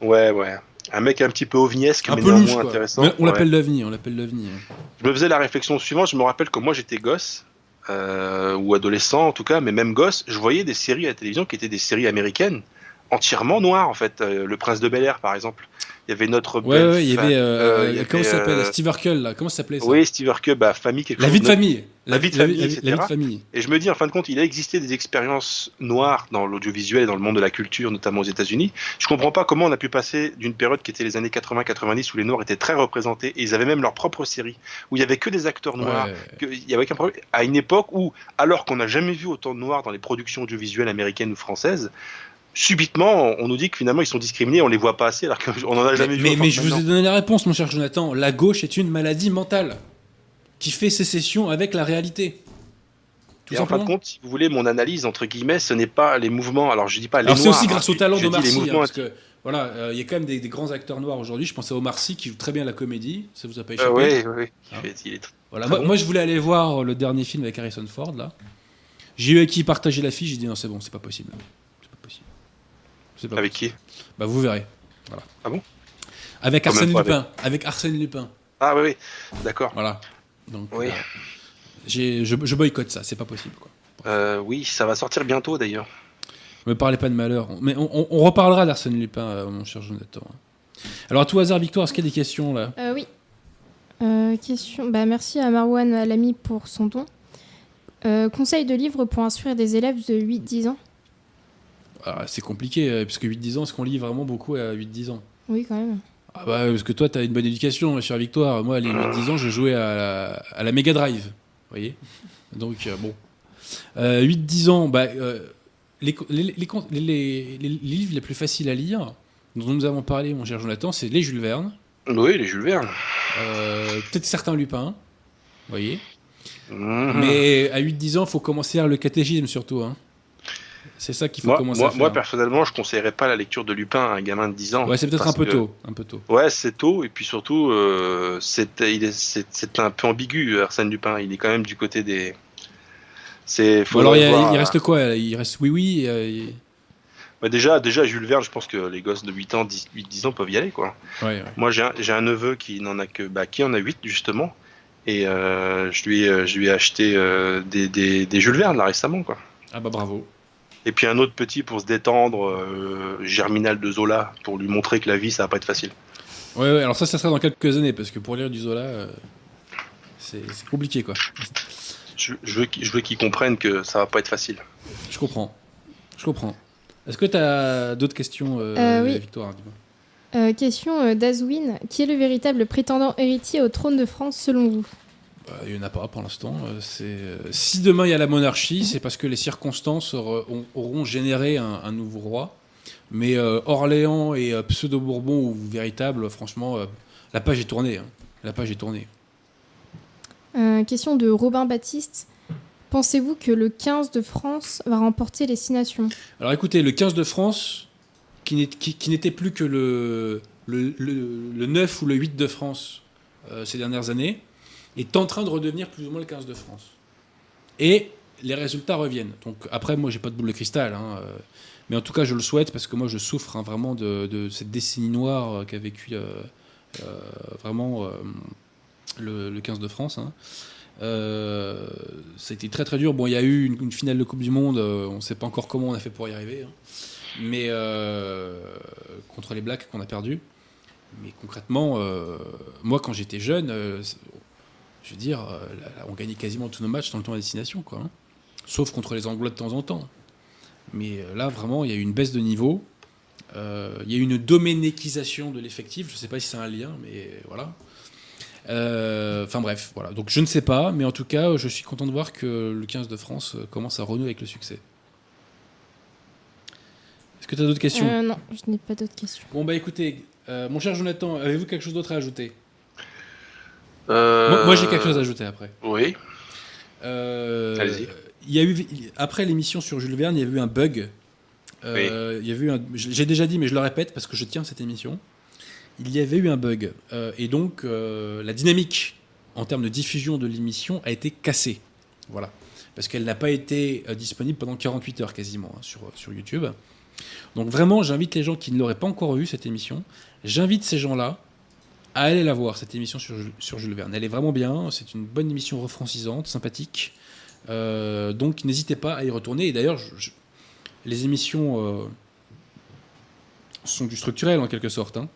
Ouais, ouais. Un mec un petit peu ovniesque, Un mais peu néanmoins intéressant. Mais on Ouais. l'appelle l'OVNI, on l'appelle l'OVNI. hein. Je me faisais la réflexion suivante. Je me rappelle que moi j'étais gosse, euh, ou adolescent en tout cas, mais même gosse, je voyais des séries à la télévision qui étaient des séries américaines entièrement noires en fait. Euh, le Prince de Bel Air par exemple. Il y avait notre. Ouais, ouais, il y avait. euh, euh, il y comment ça avait, s'appelle euh, Steve Urkel, là. Comment s'appelait ça? Oui, Steve Urkel, bah, famille quelque La chose vie de famille. La vie de famille, la, vie- la vie de etc. famille. Et je me dis, en fin de compte, il a existé des expériences noires dans l'audiovisuel et dans le monde de la culture, notamment aux États-Unis. Je comprends pas comment on a pu passer d'une période qui était les années 80-90 où les Noirs étaient très représentés et ils avaient même leur propre série où il y avait que des acteurs noirs. Ouais. que- Il y avait aucun problème. À une époque où, alors qu'on n'a jamais vu autant de noirs dans les productions audiovisuelles américaines ou françaises, subitement, on nous dit que finalement ils sont discriminés, on les voit pas assez, alors qu'on en a Mais, jamais vu. mais, autant mais je vous ai donné la réponse, mon cher Jonathan. La gauche est une maladie mentale qui fait sécession avec la réalité. Tout Et en fin de compte, si vous voulez, mon analyse, entre guillemets, ce n'est pas les mouvements. Alors je dis pas les Alors c'est aussi hein, grâce au je- talent je d'Omar Sy, hein, parce que voilà, euh, il y a quand même des, des grands acteurs noirs aujourd'hui. Je pense à Omar Sy qui joue très bien la comédie. Ça vous a pas échappé Euh, oui, oui. Hein. Il est Voilà. Moi, bon. moi, je voulais aller voir le dernier film avec Harrison Ford là. J'ai eu à qui partager l'affiche. J'ai dit non, c'est bon. C'est pas possible. C'est pas Avec possible. qui Bah vous verrez. Voilà. Ah bon Avec Arsène Lupin. Avec Arsène Lupin. Ah oui, oui. D'accord. Voilà. Donc Oui. euh, j'ai- je, je boycotte ça. C'est pas possible. Quoi. Euh, oui, ça va sortir bientôt d'ailleurs. Me parlez pas de malheur. Mais on, on- on reparlera d'Arsène Lupin, euh, mon cher Jonathan. Alors à tout hasard, Victoire, est-ce qu'il y a des questions là? Euh, oui. Euh, question. Bah, merci à Marwan Alami pour son don. Euh, conseil de livre pour instruire des élèves de 8-10 ans C'est compliqué, euh, parce que 8-10 ans, est-ce qu'on lit vraiment beaucoup à 8-10 ans? Oui, quand même. Ah bah, parce que toi, tu as une bonne éducation, ma chère Victoire. Moi, à les 8-10 ans, je jouais à la, à la Mega Drive. Vous voyez? Donc, euh, bon. Euh, 8-10 ans, bah, euh, les, co- les, les, con- les- les- les livres les plus faciles à lire, dont nous avons parlé, mon cher Jonathan, c'est les Jules Verne, Oui, les Jules Verne. euh, peut-être certains Lupin, vous voyez? Mhm. Mais à 8-10 ans, il faut commencer à lire le catéchisme surtout. hein. C'est ça qu'il faut moi, commencer moi, à faire. moi, personnellement, je conseillerais pas la lecture de Lupin à un gamin de 10 ans. ouais, c'est peut-être un peu que- tôt. Un peu tôt. Ouais, c'est tôt, et puis surtout, euh, c'est est- un peu ambigu, Arsène Lupin. Il est quand même du côté des. Bon, alors, il, voir- reste quoi? Il reste oui, oui. euh, il- Bah, déjà, déjà, Jules Verne, je pense que les gosses de 8 ans, 10, 8, 10 ans peuvent y aller, quoi. ouais, ouais. Moi, j'ai un, neveu qui n'en a que, bah, qui en a 8 justement, et euh, je lui, ai- je lui ai acheté euh, des, des, des Jules Verne là récemment, quoi. Ah bah bravo. Et puis un autre petit pour se détendre, euh, Germinal de Zola, pour lui montrer que la vie, ça va pas être facile. Ouais, ouais, alors ça, ça sera dans quelques années, parce que pour lire du Zola, euh, c'est compliqué, quoi. Je, je veux, qu'il- je veux qu'ils comprennent que ça va pas être facile. Je comprends. Je comprends. Est-ce que tu as d'autres questions, euh, Euh, oui. Victoire dis-moi. Euh, question d'Azwin. Qui est le véritable prétendant héritier au trône de France selon vous? Bah, Il n'y en a pas pour l'instant. Euh, euh, Si demain il y a la monarchie, c'est parce que les circonstances auront généré un, un nouveau roi. Mais euh, Orléans et euh, pseudo-Bourbon ou véritable, franchement, euh, la page est tournée. hein. La page est tournée. Question de Robin Baptiste. Pensez-vous que le 15 de France va remporter les 6 nations? Alors écoutez, le 15 de France, qui n'était plus que le, le, le- le 9 ou le 8 de France ces dernières années, est en train de redevenir plus ou moins le 15 de France. Et les résultats reviennent. Donc après, moi, j'ai pas de boule de cristal, hein, euh, mais en tout cas, je le souhaite parce que moi, je souffre hein, vraiment de, cette décennie noire euh, qu'a vécu euh, vraiment le, le 15 de France. hein. Ça a été très très dur. Bon, il y a eu une, une finale de Coupe du Monde, on ne sait pas encore comment on a fait pour y arriver, mais contre les Blacks qu'on a perdu. Mais concrètement, moi quand j'étais jeune, je veux dire, euh, on gagnait quasiment tous nos matchs dans le temps à destination, quoi. hein. Sauf contre les Anglois de temps en temps. Mais euh, là, vraiment, il y a eu une baisse de niveau. Euh, Il y a eu une doménéquisation de l'effectif. Je ne sais pas si c'est un lien, mais voilà. Euh, Enfin bref, voilà. Donc je ne sais pas, mais en tout cas, je suis content de voir que le 15 de France commence à renouer avec le succès. Est-ce que tu as d'autres questions? Euh, Non, je n'ai pas d'autres questions. Bon bah écoutez, mon cher Jonathan, avez-vous quelque chose d'autre à ajouter? Moi, moi, j'ai quelque chose à ajouter après. Oui. Euh, Allez-y. Il y a eu après l'émission sur Jules Verne, il y a eu un bug. Euh, Il y a eu un, j'ai déjà dit, mais je le répète parce que je tiens cette émission. Il y avait eu un bug Euh, et donc euh, la dynamique en termes de diffusion de l'émission a été cassée. Voilà, parce qu'elle n'a pas été euh, disponible pendant 48 heures quasiment hein, sur sur YouTube. Donc vraiment, j'invite les gens qui ne l'auraient pas encore vu cette émission. J'invite ces gens-là à aller la voir cette émission sur, Jules- sur Jules Verne. Elle est vraiment bien. C'est une bonne émission refrancisante, sympathique. Euh, donc n'hésitez pas à y retourner. Et d'ailleurs, les émissions euh, sont du structurel en quelque sorte. hein.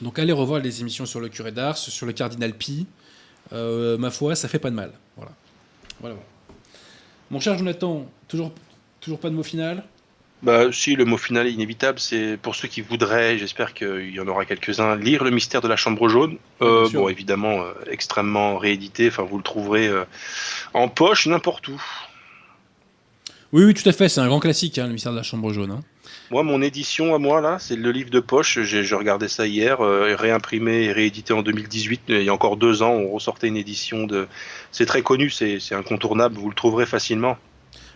Donc allez revoir les émissions sur le curé d'Ars, sur le cardinal Pi. Euh, ma foi, ça fait pas de mal. Voilà. Mon cher Jonathan, toujours, toujours pas de mot final? Bah, si, le mot final est inévitable. C'est pour ceux qui voudraient, j'espère qu'il y en aura quelques-uns, lire Le mystère de la chambre jaune. Euh, bon, évidemment, euh, extrêmement réédité. Enfin, vous le trouverez euh, en poche n'importe où. Oui, oui, tout à fait. C'est un grand classique, hein, le mystère de la chambre jaune. hein. Moi, mon édition à moi, là, c'est le livre de poche. J'ai regardé ça hier, euh, réimprimé et réédité en 2018. Il y a encore deux ans, on ressortait une édition de. C'est très connu, c'est incontournable. Vous le trouverez facilement.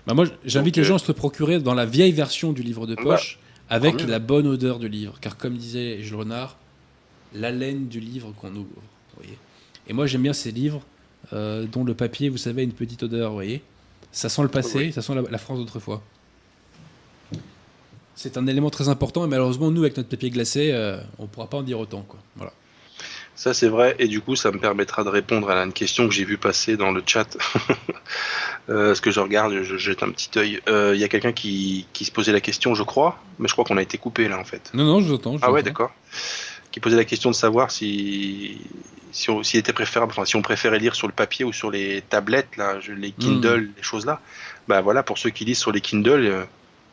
Bah moi, j'invite les gens à se procurer dans la vieille version du livre de Bah, poche, avec la bonne odeur du livre. Car comme disait Jules Renard, l'haleine du livre qu'on ouvre. vous voyez. Et moi, j'aime bien ces livres euh, dont le papier, vous savez, a une petite odeur. Vous voyez ça sent le passé, Oui. ça sent la, la France d'autrefois. C'est un élément très important et malheureusement, nous, avec notre papier glacé, euh, on ne pourra pas en dire autant. Quoi. Voilà. Ça, c'est vrai. Et du coup, ça me permettra de répondre à une question que j'ai vue passer dans le chat. *laughs* euh, ce que je regarde, je jette un petit œil. Euh, Il y a quelqu'un qui, qui se posait la question, je crois. Mais je crois qu'on a été coupé là, en fait. Non, non, je vous entends. je Ah ouais, d'accord. Qui posait la question de savoir si, si on, s'il était préférable, enfin, si on préférait lire sur le papier ou sur les tablettes, là, les Kindle, les choses là. Bah voilà, pour ceux qui lisent sur les Kindle, euh,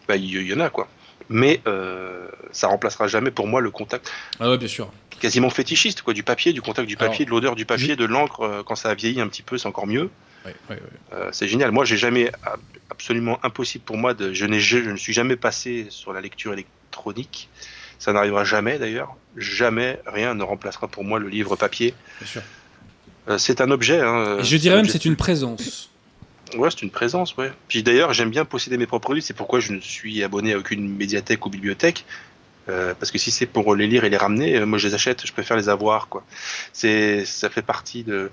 bah, il y, y en a quoi. Mais euh, ça remplacera jamais pour moi le contact Ah ouais, bien sûr. Quasiment fétichiste, quoi, du papier, du contact du papier, Alors, de l'odeur du papier, je- de l'encre. euh, quand ça a vieilli un petit peu, c'est encore mieux. Ouais, ouais, ouais. Euh, c'est génial. Moi, j'ai jamais ab- absolument impossible pour moi de. Je n'ai je, je ne suis jamais passé sur la lecture électronique. Ça n'arrivera jamais d'ailleurs. Jamais rien ne remplacera pour moi le livre papier. bien sûr. Euh, c'est un objet. Hein, je dirais même c'est une présence. Ouais, c'est une présence, ouais. Puis d'ailleurs, j'aime bien posséder mes propres livres. C'est pourquoi je ne suis abonné à aucune médiathèque ou bibliothèque. Euh, parce que si c'est pour les lire et les ramener, euh, moi je les achète. Je préfère les avoir. C'est, ça fait partie de,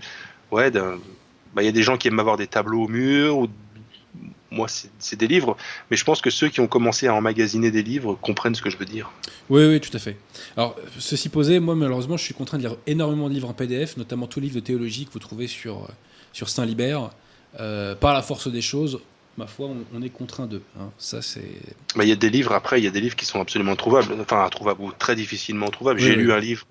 ouais. Bah, il y a des gens qui aiment avoir des tableaux au mur. Moi, c'est, des livres. Mais je pense que ceux qui ont commencé à emmagasiner des livres comprennent ce que je veux dire. Oui, oui, tout à fait. Alors, ceci posé, moi, malheureusement, je suis contraint de lire énormément de livres en PDF, notamment tous les livres de théologie que vous trouvez sur, euh, sur Saint-Libert. Par la force des choses, ma foi, on, on est contraint d'eux. hein. Ça, c'est. Bah, il y a des livres après, il y a des livres qui sont absolument trouvables, enfin introuvables ou très difficilement trouvables. Oui, J'ai oui. lu un livre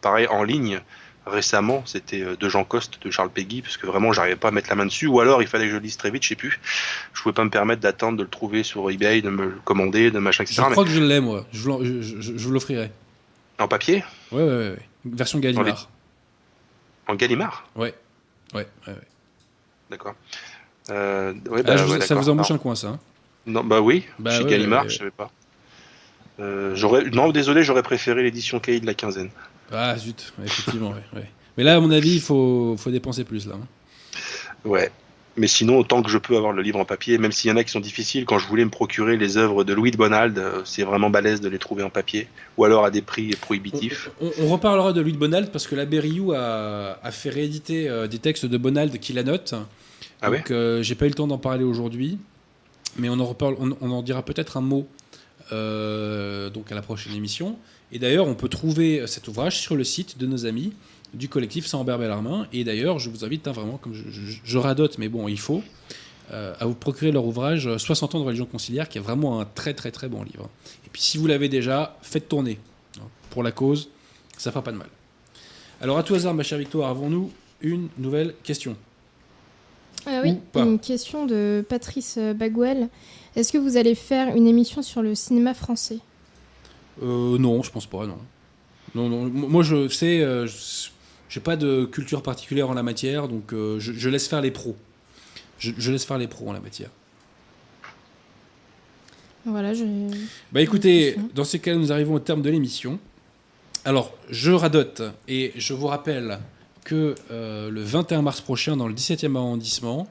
pareil en ligne récemment, c'était euh, de Jean Coste, de Charles Péguy, parce que vraiment j'arrivais pas à mettre la main dessus, ou alors il fallait que je le lise très vite, je sais plus. Je pouvais pas me permettre d'attendre de le trouver sur eBay, de me le commander, de machin, etc. Je crois que je l'ai, moi. Je, vous l'en- je- je- je vous l'offrirai. En papier, Ouais, ouais, ouais, ouais. Version Gallimard. en Gallimard, Ouais. Ouais, ouais, ouais. d'accord. Euh, ouais, Ah, bah, je vous- ouais, ça vous embouche Non. un coin, ça. hein. Non, bah oui, Bah chez ouais, Gallimard, je savais pas. Euh, non, désolé, j'aurais préféré l'édition cahier de la quinzaine. Ah, zut. Effectivement. Mais là, à mon avis, il faut, faut dépenser plus, là. hein. Ouais. Mais sinon, autant que je peux avoir le livre en papier, même s'il y en a qui sont difficiles, quand je voulais me procurer les œuvres de Louis de Bonald, euh, c'est vraiment balèze de les trouver en papier, ou alors à des prix prohibitifs. On, on reparlera de Louis de Bonald parce que la Berriou a, a fait rééditer des textes de Bonald qui la notent. Ah ouais Donc, euh, j'ai pas eu le temps d'en parler aujourd'hui, mais on en, reparle, on, en dira peut-être un mot euh, donc à la prochaine émission. Et d'ailleurs, on peut trouver cet ouvrage sur le site de nos amis du collectif Saint-Robert Bellarmin. Et d'ailleurs, je vous invite hein, vraiment, comme je, radote, mais bon, il faut, euh, à vous procurer leur ouvrage euh, 60 ans de religion conciliaire, qui est vraiment un très très très bon livre. Et puis, si vous l'avez déjà, faites tourner pour la cause, ça fera pas de mal. Alors, à tout hasard, ma chère Victoire, avons-nous une nouvelle question? Ah oui, Ou une question de Patrice Baguel. Est-ce que vous allez faire une émission sur le cinéma français? Euh, non, je pense pas, non. Non, Moi, je sais, euh, je- j'ai pas de culture particulière en la matière, donc euh, je, je laisse faire les pros. Je, je laisse faire les pros en la matière. Voilà, je... Bah écoutez, dans ces cas nous arrivons au terme de l'émission. Alors, je radote et je vous rappelle que euh, le 21 mars prochain, dans le 17e arrondissement,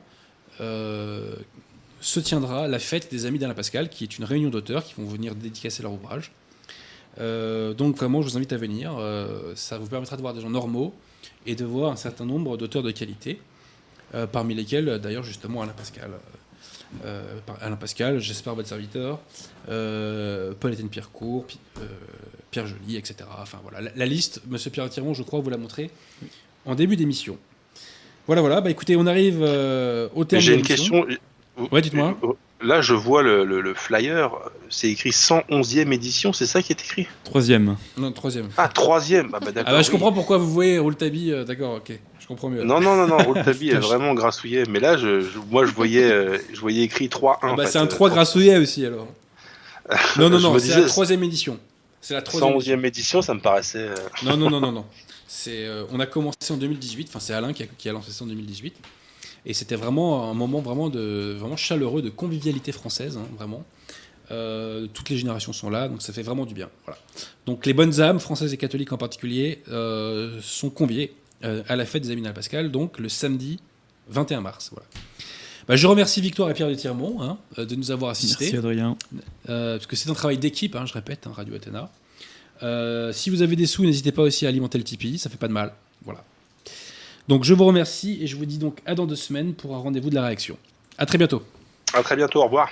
euh, se tiendra la fête des Amis d'Alain Pascal, qui est une réunion d'auteurs qui vont venir dédicacer leur ouvrage. Euh, donc, comment je vous invite à venir Ça vous permettra de voir des gens normaux et de voir un certain nombre d'auteurs de qualité, parmi lesquels, d'ailleurs, justement, Alain Pascal. Alain Pascal, j'espère votre serviteur, euh, Paul-Étienne Pierrecourt, Pi- Pierre Joly, etc. Enfin voilà, la, liste, Monsieur Pierre Tiron, je crois vous l'a montré en début d'émission. Voilà, voilà. Bah écoutez, on arrive euh, au terme. J'ai de une question. Ouais, dites-moi. Là, je vois le, le- le flyer, c'est écrit 111e édition, c'est ça qui est écrit? Troisième. Non, troisième. Ah, troisième Ah, bah d'accord. Ah bah je oui. comprends pourquoi vous voyez Rouletabille. euh, D'accord, ok. Je comprends mieux. Non, non, non, non, *laughs* Rouletabille est vraiment grassouillet. Mais là, je, je- moi, je voyais, euh, je voyais écrit 3-1. Ah en bah c'est un euh, 3 grassouillet aussi alors. *laughs* Non, non, non, c'est la troisième édition. C'est la troisième. édition. 111e édition, ça me paraissait. euh, Non, non, non, non, non. C'est, euh, on a commencé en 2018. Enfin, c'est Alain qui a, qui a lancé ça en 2018. Et c'était vraiment un moment vraiment de vraiment chaleureux de convivialité française, hein, vraiment. Euh, toutes les générations sont là, donc ça fait vraiment du bien. Voilà. Donc les bonnes âmes, françaises et catholiques en particulier, euh, sont conviées euh, à la fête des Amis d'Alain Pascal, donc le samedi 21 mars. Voilà. Bah, je remercie Victoire et Pierre de Tirmont hein, de nous avoir assistés. Merci Adrien. Parce que c'est un travail d'équipe, hein, je répète, Radio Athéna. Euh, si vous avez des sous, n'hésitez pas aussi à alimenter le Tipeee, ça fait pas de mal. Voilà. Donc je vous remercie et je vous dis donc à dans deux semaines pour un rendez-vous de la réaction. À très bientôt. À très bientôt, au revoir.